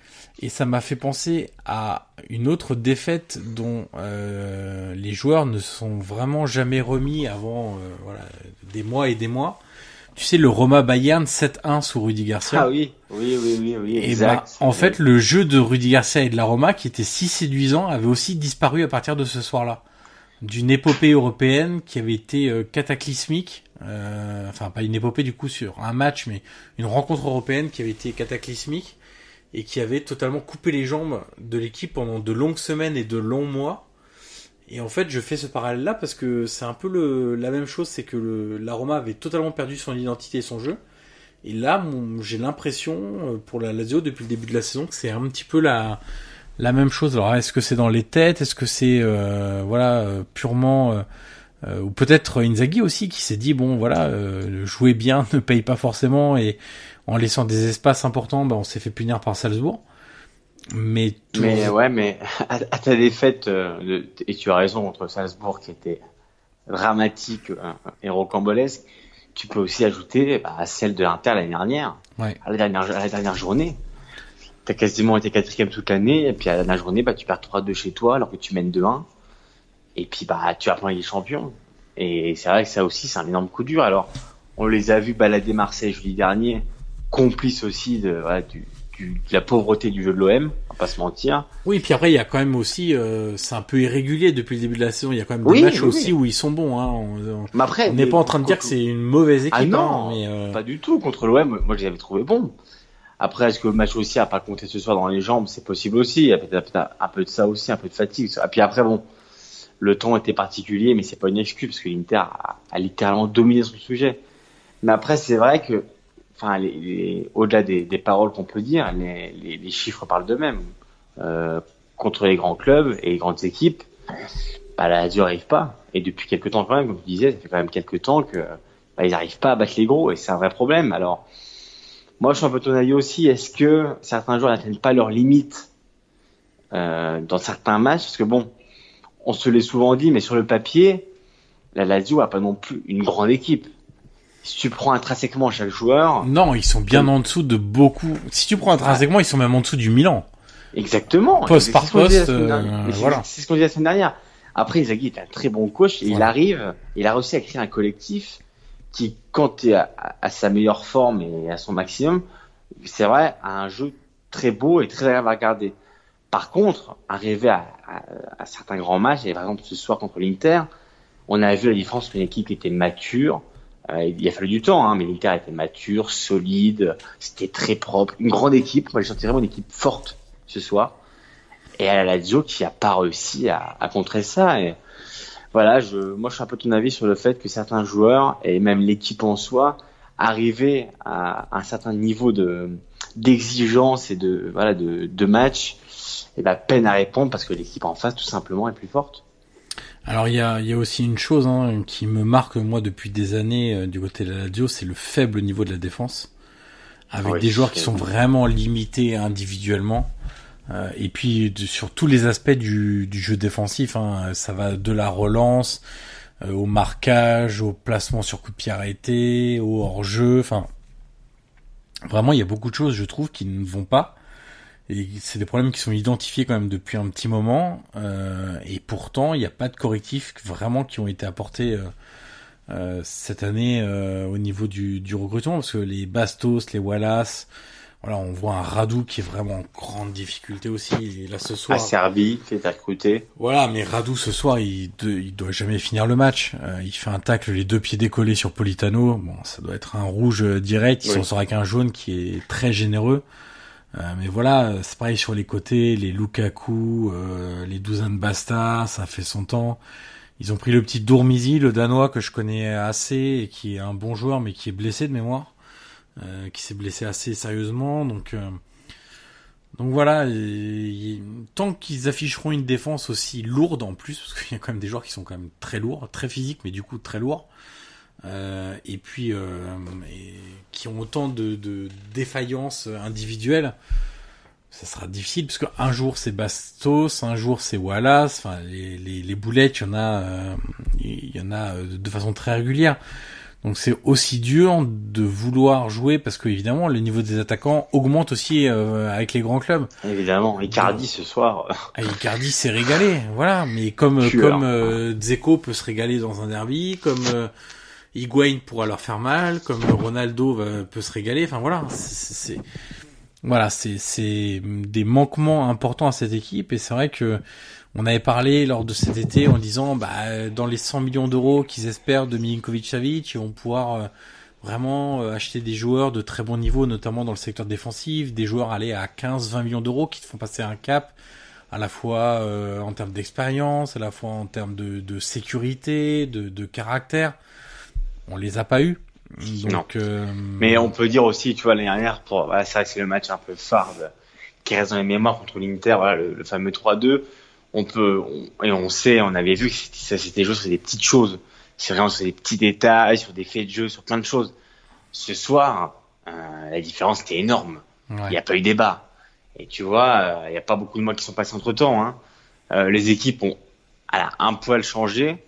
Et ça m'a fait penser à une autre défaite dont euh, les joueurs ne sont vraiment jamais remis avant euh, voilà des mois et des mois. Tu sais le Roma Bayern 7-1 sous Rudy Garcia.
Ah oui, oui, oui, oui, oui,
Et
exact.
bah, en fait, le jeu de Rudy Garcia et de la Roma, qui était si séduisant, avait aussi disparu à partir de ce soir-là. D'une épopée européenne qui avait été euh, cataclysmique. Euh, enfin, pas une épopée du coup sur un match, mais une rencontre européenne qui avait été cataclysmique et qui avait totalement coupé les jambes de l'équipe pendant de longues semaines et de longs mois. Et en fait, je fais ce parallèle-là parce que c'est un peu la même chose, c'est que le, la Roma avait totalement perdu son identité et son jeu. Et là, j'ai l'impression, euh, pour la Lazio, depuis le début de la saison, que c'est un petit peu la, même chose. Alors, est-ce que c'est dans les têtes? Est-ce que c'est euh, voilà purement... euh, ou peut-être Inzaghi aussi, qui s'est dit, bon, voilà, euh, jouer bien ne paye pas forcément, et en laissant des espaces importants, bah, on s'est fait punir par Salzbourg. Mais, tout-
Mais ouais, mais à, à ta défaite, euh, de- et tu as raison, contre Salzbourg qui était dramatique euh, et rocambolesque, tu peux aussi ajouter bah, à celle de l'Inter l'année dernière,
Ouais.
à la dernière, à la dernière journée. Tu as quasiment été quatrième toute l'année, et puis à la dernière journée, bah, tu perds 3-2 chez toi alors que tu mènes 2-1. Et puis bah, tu vas prendre les champions. Et c'est vrai que ça aussi, c'est un énorme coup dur. Alors, on les a vus balader Marseille jeudi dernier, complices aussi de, voilà, du, du- de la pauvreté du jeu de l'OM, on va pas se mentir.
Oui, puis après, il y a quand même aussi, euh, c'est un peu irrégulier depuis le début de la saison. Il y a quand même des
Oui,
matchs
oui,
aussi où ils sont bons. Hein. On
Mais après,
on n'est pas en train de dire que c'est une mauvaise équipe.
Ah non,
hein, mais euh,
pas du tout. Contre l'OM, moi je les avais trouvés bons. Après, est-ce que le match aussi a pas compté ce soir dans les jambes? C'est possible aussi. Il y a peut-être un peu de ça aussi, un peu de fatigue. Et puis après, bon, le temps était particulier, mais c'est pas une excuse parce que l'Inter a, littéralement dominé son sujet. Mais après, c'est vrai que, enfin, les, les- au-delà des, des paroles qu'on peut dire, les, les, chiffres parlent d'eux-mêmes. Euh, contre les grands clubs et les grandes équipes, bah, la Lazio arrive pas. Et depuis quelques temps quand même, comme tu disais, ça fait quand même quelques temps que bah, ils n'arrivent pas à battre les gros et c'est un vrai problème. Alors, moi, je suis un peu ton avis aussi. Est-ce que certains joueurs n'atteignent pas leurs limites euh, dans certains matchs? Parce que bon, on se l'est souvent dit, mais sur le papier, la Lazio a pas non plus une grande équipe. Si tu prends intrinsèquement chaque joueur,
non, ils sont bien en dessous de beaucoup. Si tu prends intrinsèquement, ils sont même en dessous du Milan.
exactement.
Poste par poste, euh,
c'est-
voilà.
C'est ce qu'on disait la semaine dernière. Après, Inzaghi est un très bon coach et il arrive, il a réussi à créer un collectif qui, quand tu es à, à- à sa meilleure forme et à son maximum, c'est vrai, a un jeu très beau et très agréable à regarder. Par contre, arrivé à, à- à certains grands matchs, et par exemple ce soir contre l'Inter, on a vu la différence entre équipe qui était mature, euh, il a fallu du temps, hein, mais l'Inter était mature, solide, c'était très propre, une grande équipe, moi j'ai senti vraiment une équipe forte ce soir, et à la Lazio qui a pas réussi à, à contrer ça, et voilà, je, moi je suis un peu ton avis sur le fait que certains joueurs, et même l'équipe en soi, arrivaient à un certain niveau de d'exigence et de voilà de, de match et bah, peine à répondre parce que l'équipe en face tout simplement est plus forte.
Alors il y a, il y a aussi une chose hein, qui me marque moi depuis des années euh, du côté de la Lazio, c'est le faible niveau de la défense, avec
Oui,
des joueurs qui sont vraiment limités individuellement. Euh, et puis de- sur tous les aspects du, du jeu défensif, hein, ça va de la relance euh, au marquage, au placement sur coup de pied arrêté, au hors-jeu. Enfin, vraiment il y a beaucoup de choses, je trouve, qui ne vont pas. Et c'est des problèmes qui sont identifiés quand même depuis un petit moment. euh, et pourtant, il n'y a pas de correctifs vraiment qui ont été apportés euh, euh, cette année euh, au niveau du, du recrutement parce que les Bastos, les Wallace, voilà, on voit un Radou qui est vraiment en grande difficulté aussi. Et là ce soir,
À Serbie, fait recruter.
voilà, mais Radou ce soir, il, de- il doit jamais finir le match. Euh, il fait un tacle les deux pieds décollés sur Politano. Bon, ça doit être un rouge euh, direct. Il
Oui.
s'en sort avec un jaune qui est très généreux. Euh, mais voilà, c'est pareil sur les côtés, les Lukaku, euh, les Douzan Basta, ça fait son temps. Ils ont pris le petit Dourmizi, le Danois que je connais assez et qui est un bon joueur mais qui est blessé de mémoire, euh, qui s'est blessé assez sérieusement. Donc euh, donc voilà, tant qu'ils afficheront une défense aussi lourde en plus, parce qu'il y a quand même des joueurs qui sont quand même très lourds, très physiques, mais du coup très lourds, euh, et puis euh, et qui ont autant de, de défaillances individuelles, ça sera difficile, parce qu'un jour c'est Bastos, un jour c'est Wallace, enfin les, les, les boulettes, il y en a, euh, il y en a euh, de façon très régulière. Donc c'est aussi dur de vouloir jouer parce que évidemment le niveau des attaquants augmente aussi euh, avec les grands clubs.
Évidemment. Icardi ce soir. euh,
Ah, Icardi s'est régalé, voilà. Mais comme
Tueur.
comme euh, Dzeko peut se régaler dans un derby, comme euh, Higuain pourra leur faire mal, comme Ronaldo va- peut se régaler. Enfin voilà, c'est voilà, c'est des manquements importants à cette équipe et c'est vrai que on avait parlé lors de cet été en disant bah dans les 100 millions d'euros qu'ils espèrent de Milinkovic-Savic, ils vont pouvoir euh, vraiment euh, acheter des joueurs de très bon niveau, notamment dans le secteur défensif, des joueurs aller à 15-20 millions d'euros qui te font passer un cap à la fois euh, en termes d'expérience, à la fois en termes de, de sécurité, de, de caractère. On les a pas eu. Donc, euh,
Mais on peut dire aussi, tu vois, l'année dernière, pour, voilà, c'est vrai que c'est le match un peu phare de- qui reste dans les mémoires contre l'Inter, voilà, le, le fameux 3-2. On peut, on- et on sait, on avait vu que c'était- ça s'était joué sur des petites choses. C'est vraiment sur des petits détails, sur des faits de jeu, sur plein de choses. Ce soir, euh, la différence était énorme. Il
ouais.
n'y a pas eu débat. Et tu vois, euh, il n'y a pas beaucoup de mois qui sont passés entre temps. Hein. Les équipes ont un poil changé.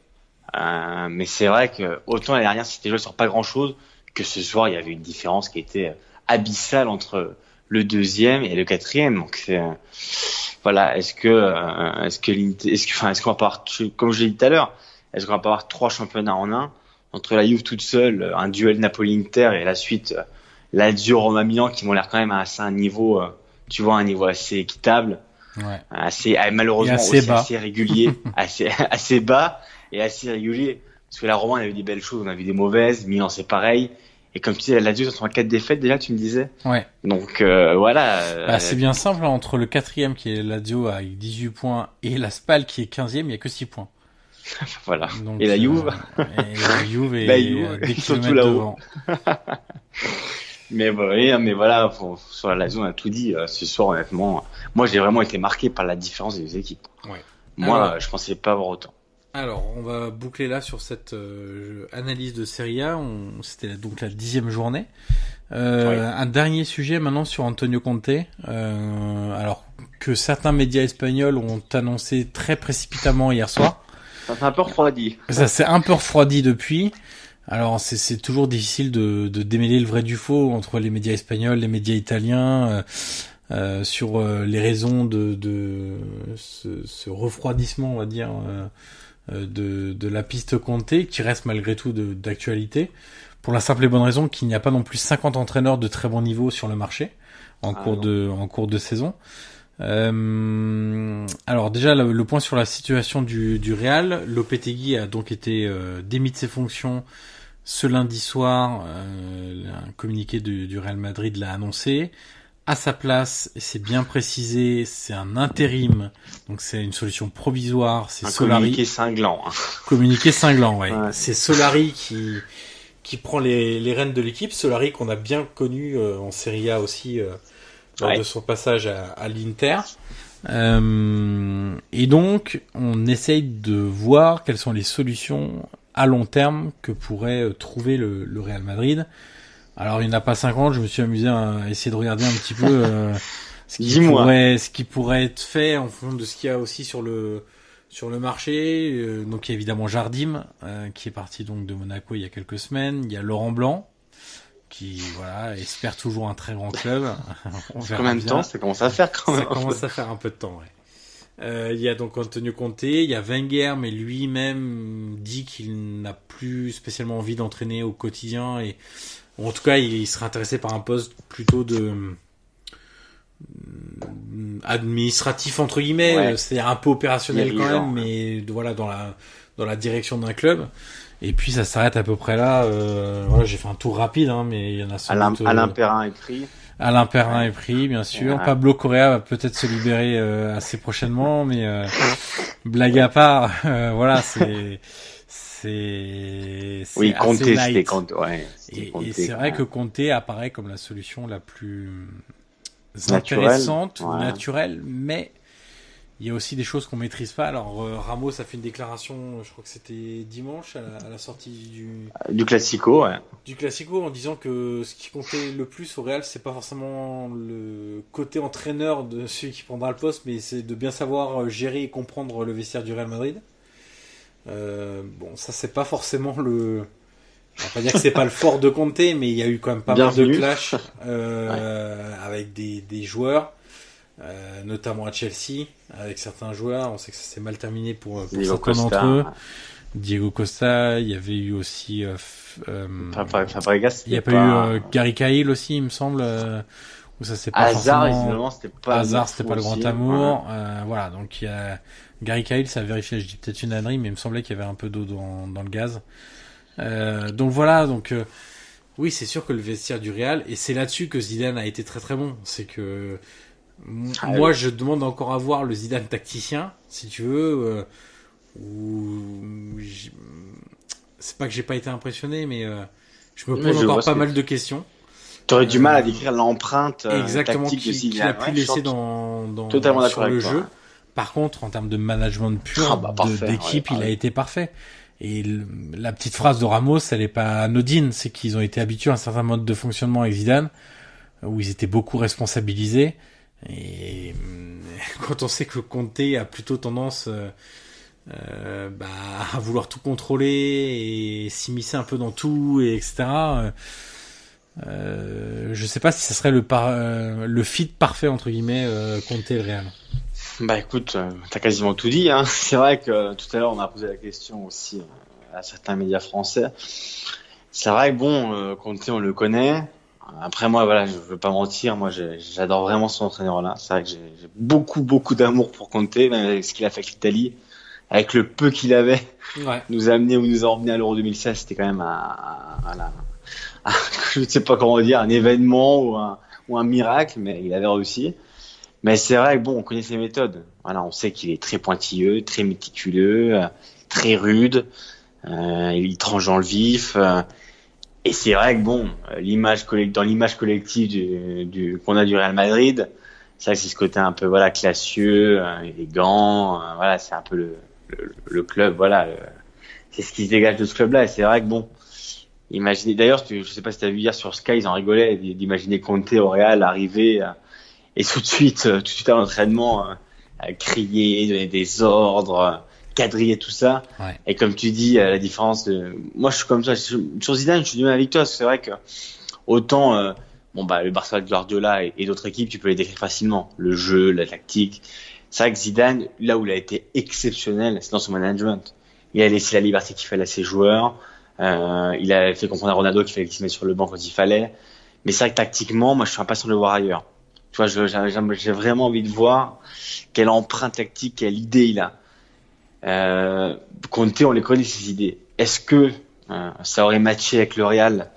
Euh, mais c'est vrai que autant l'année dernière c'était joué sur pas grand chose, que ce soir il y avait une différence qui était abyssale entre le deuxième et le quatrième. Donc c'est euh, voilà, est-ce que euh, est-ce que est-ce que enfin est-ce qu'on va pas avoir, comme je l'ai dit tout à l'heure, est-ce qu'on va pas avoir trois championnats en un entre la Juve toute seule, un duel Napoli-Inter et la suite euh, Lazio Roma Milan qui m'ont l'air quand même à un niveau, euh, tu vois, un niveau assez équitable,
ouais.
assez ah, malheureusement
assez
aussi
bas.
assez régulier, assez assez bas et assez régulier. Parce que la Roma on a vu des belles choses, on a vu des mauvaises, Milan c'est pareil. Et comme tu sais, la Lazio sont à quatre défaites déjà, tu me disais.
Ouais.
Donc euh, voilà. euh,
Bah, c'est bien simple, hein, entre le quatrième qui est Lazio avec 18 points et la Spal qui est 15e, il y a que 6 points.
Voilà.
Donc,
Et la Juve
euh, Et la Juve est
La Juve,
euh, des
surtout là-haut. Mais, mais voilà, sur la Lazio on a tout dit. euh, ce soir honnêtement, moi j'ai vraiment été marqué par la différence des deux équipes.
Ouais.
Moi
Alors-
euh, je pensais pas avoir autant.
Alors, on va boucler là sur cette euh, analyse de Serie A. On- C'était donc la dixième journée. Euh,
Oui.
Un dernier sujet maintenant sur Antonio Conte. Euh, alors que certains médias espagnols ont annoncé très précipitamment hier soir.
Ça fait un peu refroidi.
Ça s'est un peu refroidi depuis. Alors c'est c'est toujours difficile de, de démêler le vrai du faux entre les médias espagnols, les médias italiens, euh, sur euh, les raisons de, de ce, ce refroidissement, on va dire, euh, de, de la piste Conte, qui reste malgré tout d'actualité, pour la simple et bonne raison qu'il n'y a pas non plus 50 entraîneurs de très bon niveau sur le marché en
Ah
cours
non.
de en cours de saison. Euh, alors déjà le, le point sur la situation du, du Real, Lopetegui a donc été euh, démis de ses fonctions ce lundi soir. Euh, un communiqué du, du Real Madrid l'a annoncé. À sa place, et c'est bien précisé, c'est un intérim, donc c'est une solution provisoire. C'est
Un
Solari
communiqué cinglant. hein.
communiqué cinglant, ouais.
Ouais.
C'est Solari qui qui prend les, les rênes de l'équipe. Solari qu'on a bien connu euh, en Serie A aussi euh, lors
Ouais.
de son passage à, à l'Inter. Euh, et donc, on essaye de voir quelles sont les solutions à long terme que pourrait euh, trouver le, le Real Madrid. Alors, il n'y en a pas 50. Je me suis amusé à essayer de regarder un petit peu euh, ce qui pourrait, ce qui pourrait être fait en fonction de ce qu'il y a aussi sur le sur le marché. Euh, donc, il y a évidemment Jardim euh, qui est parti donc de Monaco il y a quelques semaines. Il y a Laurent Blanc qui voilà espère toujours un très grand club. On verra
Combien de
bien.
temps? Ça commence à faire quand
Ça
même
commence à faire un peu de temps, ouais. Euh, il y a donc Antonio Conte, il y a Wenger, mais lui-même dit qu'il n'a plus spécialement envie d'entraîner au quotidien et en tout cas il serait intéressé par un poste plutôt de administratif entre guillemets,
Ouais.
c'est-à-dire un peu opérationnel quand même, mais voilà dans la dans la direction d'un club. Et puis ça s'arrête à peu près là. Euh, voilà, j'ai fait un tour rapide, hein, mais il y en a sans
Alain,
doute, euh,
Alain Perrin est pris.
Alain Perrin est pris, bien sûr.
Ouais.
Pablo Correa va peut-être se libérer euh, assez prochainement, mais euh, blague à part, euh, voilà, c'est c'est
Oui,
light.
c'était. Ouais,
Et, c'est vrai que Conte apparaît comme la solution la plus
Naturelle,
intéressante,
ouais.
naturelle, mais il y a aussi des choses qu'on maîtrise pas. Alors euh, Ramos a fait une déclaration, je crois que c'était dimanche à la, à la sortie du
Du Classico, ouais.
du Classico en disant que ce qui comptait le plus au Real, c'est pas forcément le côté entraîneur de celui qui prendra le poste, mais c'est de bien savoir gérer et comprendre le vestiaire du Real Madrid. Euh, bon, ça c'est pas forcément le. On va pas dire que c'est pas le fort de Conte, mais il y a eu quand même pas mal de clash euh, avec des, des joueurs, euh, notamment à Chelsea, avec certains joueurs. On sait que ça s'est mal terminé pour, pour certains d'entre eux. Diego Costa, il y avait eu aussi. euh, euh,
Fabregas,
il n'y a pas, eu Gary Cahill aussi, il me semble, où ça s'est pas
Hazard,
forcément...
évidemment, c'était pas.
Hazard,
fou
c'était pas le grand amour. Euh, voilà, donc il y a Gary Cahill, ça a vérifié, je dis peut-être une ânerie, mais il me semblait qu'il y avait un peu d'eau dans, dans le gaz. Euh, donc voilà, donc euh, oui, c'est sûr que le vestiaire du Real, et c'est là-dessus que Zidane a été très très bon, c'est que
Ah
moi
oui.
je demande encore à voir le Zidane tacticien, si tu veux, euh, ou c'est pas que j'ai pas été impressionné, mais euh, je me pose encore pas mal de questions.
T'aurais du mal à décrire l'empreinte euh,
Exactement,
tactique
qui,
de
qu'il
Zidane.
a pu
Ouais,
laisser dans, dans
Totalement
sur le
toi,
jeu. Par contre, en termes de management pur,
Ah bah,
d'équipe,
ouais,
il a
ouais.
été parfait. Et le- la petite phrase de Ramos, elle est pas anodine, c'est qu'ils ont été habitués à un certain mode de fonctionnement avec Zidane, où ils étaient beaucoup responsabilisés. Et quand on sait que Conte a plutôt tendance euh, euh, bah, à vouloir tout contrôler et s'immiscer un peu dans tout, et etc. euh, euh, je sais pas si ce serait le par, euh, le fit parfait entre guillemets euh, Conte et le Real.
Bah écoute, euh, t'as quasiment tout dit. Hein. C'est vrai que euh, tout à l'heure on a posé la question aussi euh, à certains médias français. C'est vrai que bon, Conte on le connaît. Après moi voilà, je veux pas mentir, moi j'adore vraiment son entraîneur là. C'est vrai que j'ai j'ai beaucoup beaucoup d'amour pour Conte, même avec ce qu'il a fait avec l'Italie, avec le peu qu'il avait,
Ouais.
nous a amené ou nous a emmené à l'Euro 2016, c'était quand même un, un- un- un- je ne sais pas comment dire, un événement ou un, ou un miracle, mais il avait réussi. Mais c'est vrai que bon, on connaît ses méthodes. Voilà, on sait qu'il est très pointilleux, très méticuleux, euh, très rude. Euh, il tranche dans le vif. euh, et c'est vrai que bon, l'image dans l'image collective du, du qu'on a du Real Madrid, c'est c'est ce côté un peu voilà classieux, euh, élégant. euh, voilà, c'est un peu le, le, le club. Voilà, c'est ce qui se dégage de ce club-là. Et c'est vrai que bon, imaginez. D'ailleurs, je sais pas si tu as vu hier sur Sky, ils en rigolaient d'imaginer Conte au Real arriver. euh, et tout de suite, euh, tout de suite à l'entraînement, euh, crier, donner des ordres, euh, quadriller tout ça.
Ouais.
Et comme tu dis, euh, la différence de, moi je suis comme ça, sur Zidane, je suis du même avec toi, parce que c'est vrai que autant, euh, bon bah le Barcelone de Guardiola et, et d'autres équipes, tu peux les décrire facilement, le jeu, la tactique. C'est vrai que Zidane, là où il a été exceptionnel, c'est dans son management. Il a laissé la liberté qu'il fallait à ses joueurs. Euh, il a fait comprendre à Ronaldo qu'il fallait qu'il se mette sur le banc quand il fallait. Mais c'est vrai que tactiquement, moi je suis impatient de le voir ailleurs. Tu vois, j'ai vraiment envie de voir quelle empreinte tactique, quelle idée il a. Euh, Conte, on les connaît ces idées. Est-ce que euh, ça aurait matché avec le Real?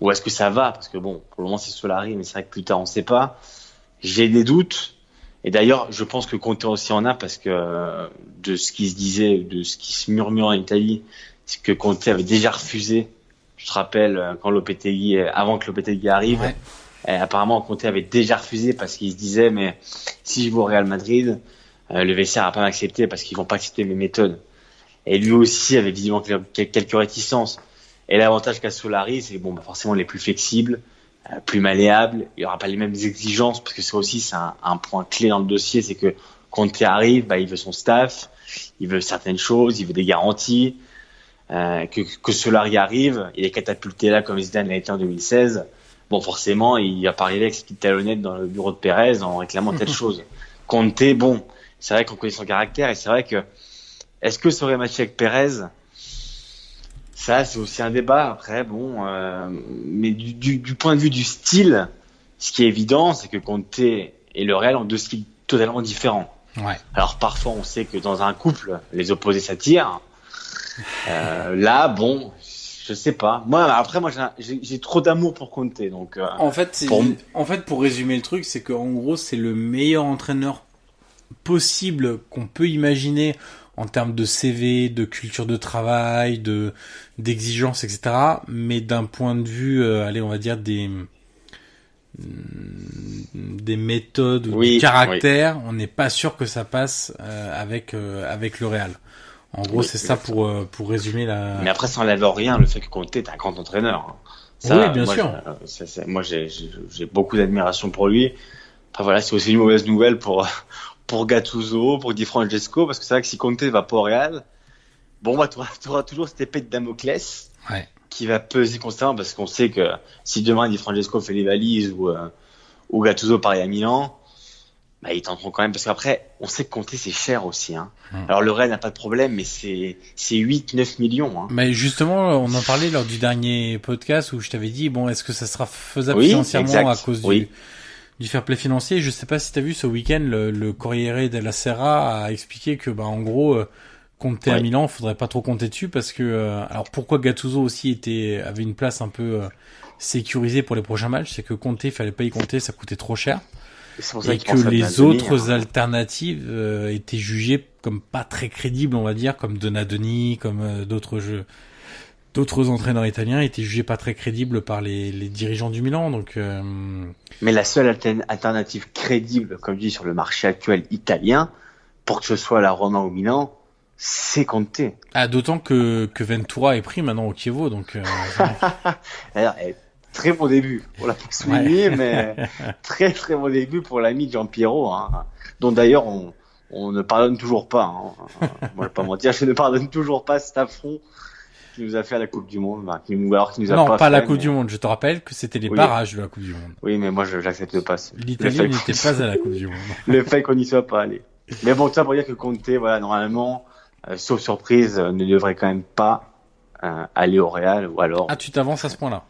Ou est-ce que ça va? Parce que bon, pour le moment c'est Solari, mais c'est vrai que plus tard on sait pas. J'ai des doutes. Et d'ailleurs, je pense que Conte aussi en a parce que euh, de ce qui se disait, de ce qui se murmure en Italie, c'est que Conte avait déjà refusé. Je te rappelle euh, quand Lopetegui, avant que Lopetegui arrive,
Ouais.
Et apparemment, Conte avait déjà refusé parce qu'il se disait, mais si je vais au Real Madrid, euh, le vestiaire va pas m'accepter parce qu'ils vont pas accepter mes méthodes. Et lui aussi avait visiblement quel- quel- quelques réticences. Et l'avantage qu'a Solari, c'est bon, bah forcément les plus flexibles, euh, plus malléables. Il y aura pas les mêmes exigences parce que ça aussi c'est un, un point clé dans le dossier, c'est que Conte arrive, bah, il veut son staff, il veut certaines choses, il veut des garanties. Euh, que, que Solari arrive, il est catapulté là comme Zidane l'a été en 2016 bon, forcément, il va pas arriver avec ses petites talonnettes dans le bureau de Pérez en réclamant telle chose. Conte, bon, C'est vrai qu'on connaît son caractère et c'est vrai que est-ce que ça aurait matché avec Perez Ça, c'est aussi un débat. Après, bon, euh, mais du, du, du, point de vue du style, ce qui est évident, c'est que Conte et le Real ont deux styles totalement différents.
Ouais.
Alors parfois, on sait que dans un couple, les opposés s'attirent. Euh, là, bon, je sais pas. Moi, après, moi, j'ai trop d'amour pour Conte, donc. Euh,
en fait, pour... en fait, pour résumer le truc, c'est qu'en gros, c'est le meilleur entraîneur possible qu'on peut imaginer en termes de CV, de culture de travail, de d'exigence, etc. Mais d'un point de vue, euh, allez, on va dire des des méthodes ou des caractères, on n'est pas sûr que ça passe euh, avec avec le Real. En gros, c'est ça pour euh, pour résumer la.
Mais après, ça enlève rien le fait que Conte est un grand entraîneur. Hein.
Ça, oui, bien
moi,
sûr.
moi, j'ai beaucoup d'admiration pour lui. Enfin voilà, c'est aussi une mauvaise nouvelle pour pour Gattuso, pour Di Francesco, parce que c'est vrai que si Conte va pas au Real, bon bah tu auras, toujours cette épée de Damoclès.
Ouais
qui va peser constamment parce qu'on sait que si demain Di Francesco fait les valises ou, euh, ou Gattuso pareil à Milan, bah, ils tenteront quand même parce qu'après, on sait que compter c'est cher aussi. Hein. Mmh. Alors le Rennes n'a pas de problème, mais c'est c'est 8 9 millions. Hein.
Mais justement, on en parlait lors du dernier podcast où je t'avais dit bon, est-ce que ça sera faisable financièrement à cause du du fair play financier? Je sais pas si tu as vu ce week-end le, le Corriere della Sera a expliqué que bah en gros euh, compter à Milan, faudrait pas trop compter dessus parce que euh, alors pourquoi Gattuso aussi était avait une place un peu euh, sécurisée pour les prochains matchs, c'est que compter fallait pas y compter, ça coûtait trop cher. Et, que les autres hein. alternatives euh, étaient jugées comme pas très crédibles, on va dire, comme Donadoni, comme d'autres jeux, d'autres entraîneurs italiens étaient jugés pas très crédibles par les, les dirigeants du Milan. Donc,
mais la seule alternative crédible, comme je dis, sur le marché actuel italien, pour que ce soit la Roma ou Milan, c'est compté.
Ah, d'autant que, que Ventura est pris maintenant au Kievo, donc. Euh,
Alors, très bon début pour la souligner, mais très très bon début pour l'ami Jean Pierrot, hein, dont d'ailleurs on, on ne pardonne toujours pas. Hein. Moi, je vais pas mentir, je ne pardonne toujours pas cet affront qui nous a fait à la Coupe du Monde, qui, alors qui nous a
non,
pas,
pas la Coupe du Monde. Je te rappelle que c'était les barrages de la Coupe du Monde.
Oui, mais moi, j'accepte pas.
L'Italie n'était pas à la Coupe du Monde.
le fait qu'on n'y soit pas allé. Mais bon, ça pour dire que Conte, voilà, normalement, euh, sauf surprise, euh, ne devrait quand même pas euh, aller au Real ou alors.
Ah, tu t'avances à ce point-là.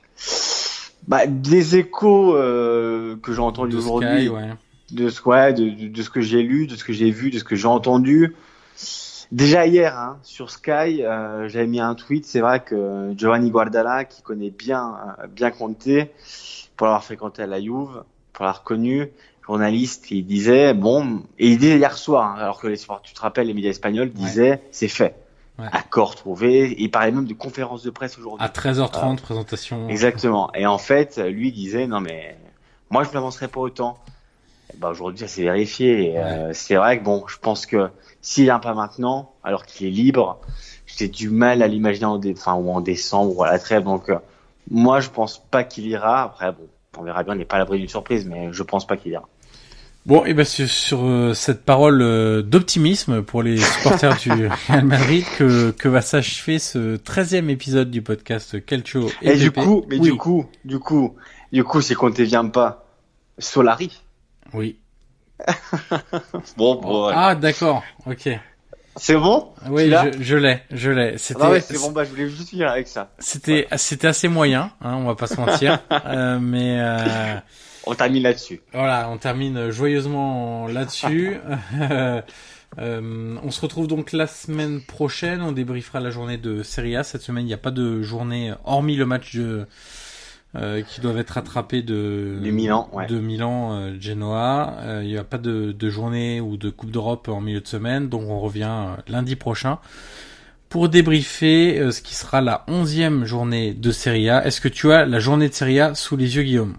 Bah, des échos que j'ai entendus aujourd'hui,
ouais.
de ce ouais, de, de, ce que j'ai lu, de ce que j'ai vu, de ce que j'ai entendu. Déjà hier hein, sur Sky, euh, j'avais mis un tweet. C'est vrai que Giovanni Guardala, qui connaît bien bien Conte, pour l'avoir fréquenté à la Juve, pour l'avoir connu, journaliste qui disait bon et il disait hier soir hein, alors que les tu te rappelles les médias espagnols disaient c'est fait ouais. accord trouvé. Il parlait même de conférence de presse aujourd'hui.
À 13h30 présentation.
Exactement. Et en fait lui disait non mais moi je m'avancerai pas autant. Ben aujourd'hui ça s'est vérifié. Euh, c'est vrai que bon je pense que s'il vient pas maintenant alors qu'il est libre j'ai du mal à l'imaginer en, dé... enfin, ou en décembre ou à la trêve. Donc euh, moi je pense pas qu'il ira. Après bon on verra bien, on n'est pas à l'abri d'une surprise, mais je pense pas qu'il ira.
Bon, et ben sur, sur euh, cette parole euh, d'optimisme pour les supporters du Real Madrid que, que va s'achever ce 13e épisode du podcast Calcio et,
et du coup, mais du coup, du coup, du coup, c'est qu'on ne vient pas Solari.
Oui.
bon, bon.
Ah, d'accord. OK.
C'est bon?
Oui, je, je l'ai, je l'ai.
C'était. Ah ouais, c'est bon. Bah, je voulais juste finir avec ça.
C'était, c'était assez moyen, hein, on va pas se mentir, euh, mais.
On termine là-dessus.
Voilà, on termine joyeusement là-dessus. euh, on se retrouve donc la semaine prochaine. On débriefera la journée de Serie A. Cette semaine, il n'y a pas de journée hormis le match de euh, qui doivent être rattrapés de
Milan, ouais.
de Milan, euh, Genoa. Euh, il n'y a pas de, de, journée ou de Coupe d'Europe en milieu de semaine, donc on revient lundi prochain pour débriefer ce qui sera la onzième journée de Serie A. Est-ce que tu as la journée de Serie A sous les yeux, Guillaume?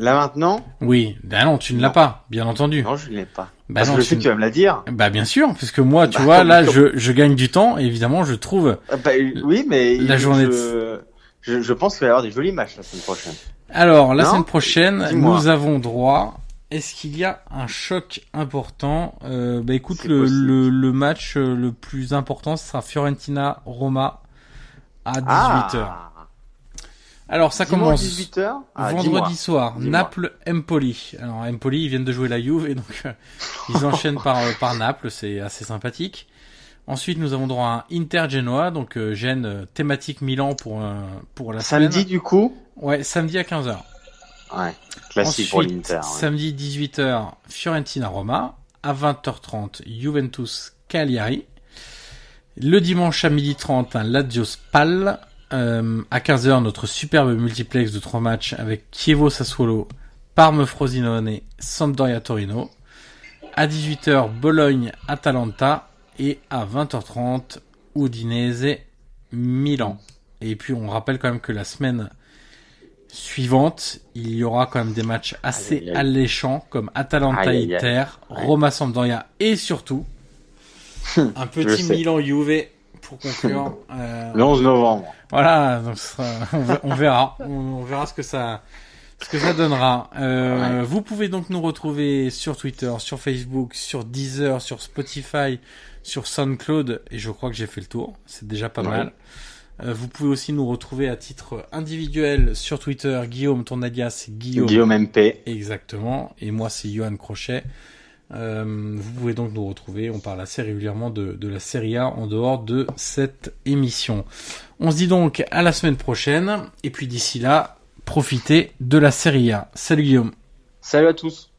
Là maintenant
Oui. Ben non, tu ne l'as pas, bien entendu.
Non, je ne l'ai pas. Bah non, je sais que tu vas me la dire.
Bah bien sûr, parce que moi, tu bah, vois, là, je, je gagne du temps. Et évidemment, je trouve.
Bah, oui, mais
la journée.
Je... De je, je pense qu'il va y avoir des jolis matchs la semaine prochaine.
Alors, la non semaine prochaine, nous avons droit. Est-ce qu'il y a un choc important? Euh, Bah écoute, le, le, le, match euh, le plus important ce sera Fiorentina-Roma à 18h.
Ah
Alors ça
Dimanche,
commence
18h. Ah,
vendredi soir. Naples Empoli. Alors Empoli, ils viennent de jouer la Juve et donc euh, ils enchaînent par euh, par Naples, c'est assez sympathique. Ensuite, nous avons droit à un Inter Genoa, donc euh, Gênes euh, thématique Milan pour euh, pour la
Samedi,
semaine.
du coup?
Ouais, samedi à 15h.
Ouais. Classique pour l'Inter. ouais.
samedi 18h, Fiorentina Roma. À 20h30, Juventus Cagliari. Le dimanche à 12h30, un Lazio Spal. Euh, à 15h, notre superbe multiplex de trois matchs avec Chievo Sassuolo, Parme Frosinone, Sampdoria Torino. À 18h, Bologne Atalanta. Et à 20h30, Udinese Milan. Et puis on rappelle quand même que la semaine suivante, il y aura quand même des matchs assez
Aïe, aïe, aïe.
alléchants comme Atalanta. Inter. Roma Sampdoria et surtout un petit. Milan Juve pour conclure. Euh,
Le 11 novembre.
voilà, donc on, ver- on verra, on, verra ce que ça, ce que ça donnera. Euh, Vous pouvez donc nous retrouver sur Twitter, sur Facebook, sur Deezer, sur Spotify, sur SoundCloud, et je crois que j'ai fait le tour. C'est déjà pas
Ouais.
mal. Euh, vous pouvez aussi nous retrouver à titre individuel sur Twitter. Guillaume, ton alias, c'est Guillaume.
Guillaume MP.
Exactement. Et moi, c'est Johan Crochet. Euh, vous pouvez donc nous retrouver. On parle assez régulièrement de, de la Serie A en dehors de cette émission. On se dit donc à la semaine prochaine. Et puis d'ici là, profitez de la Serie A. Salut Guillaume.
Salut à tous.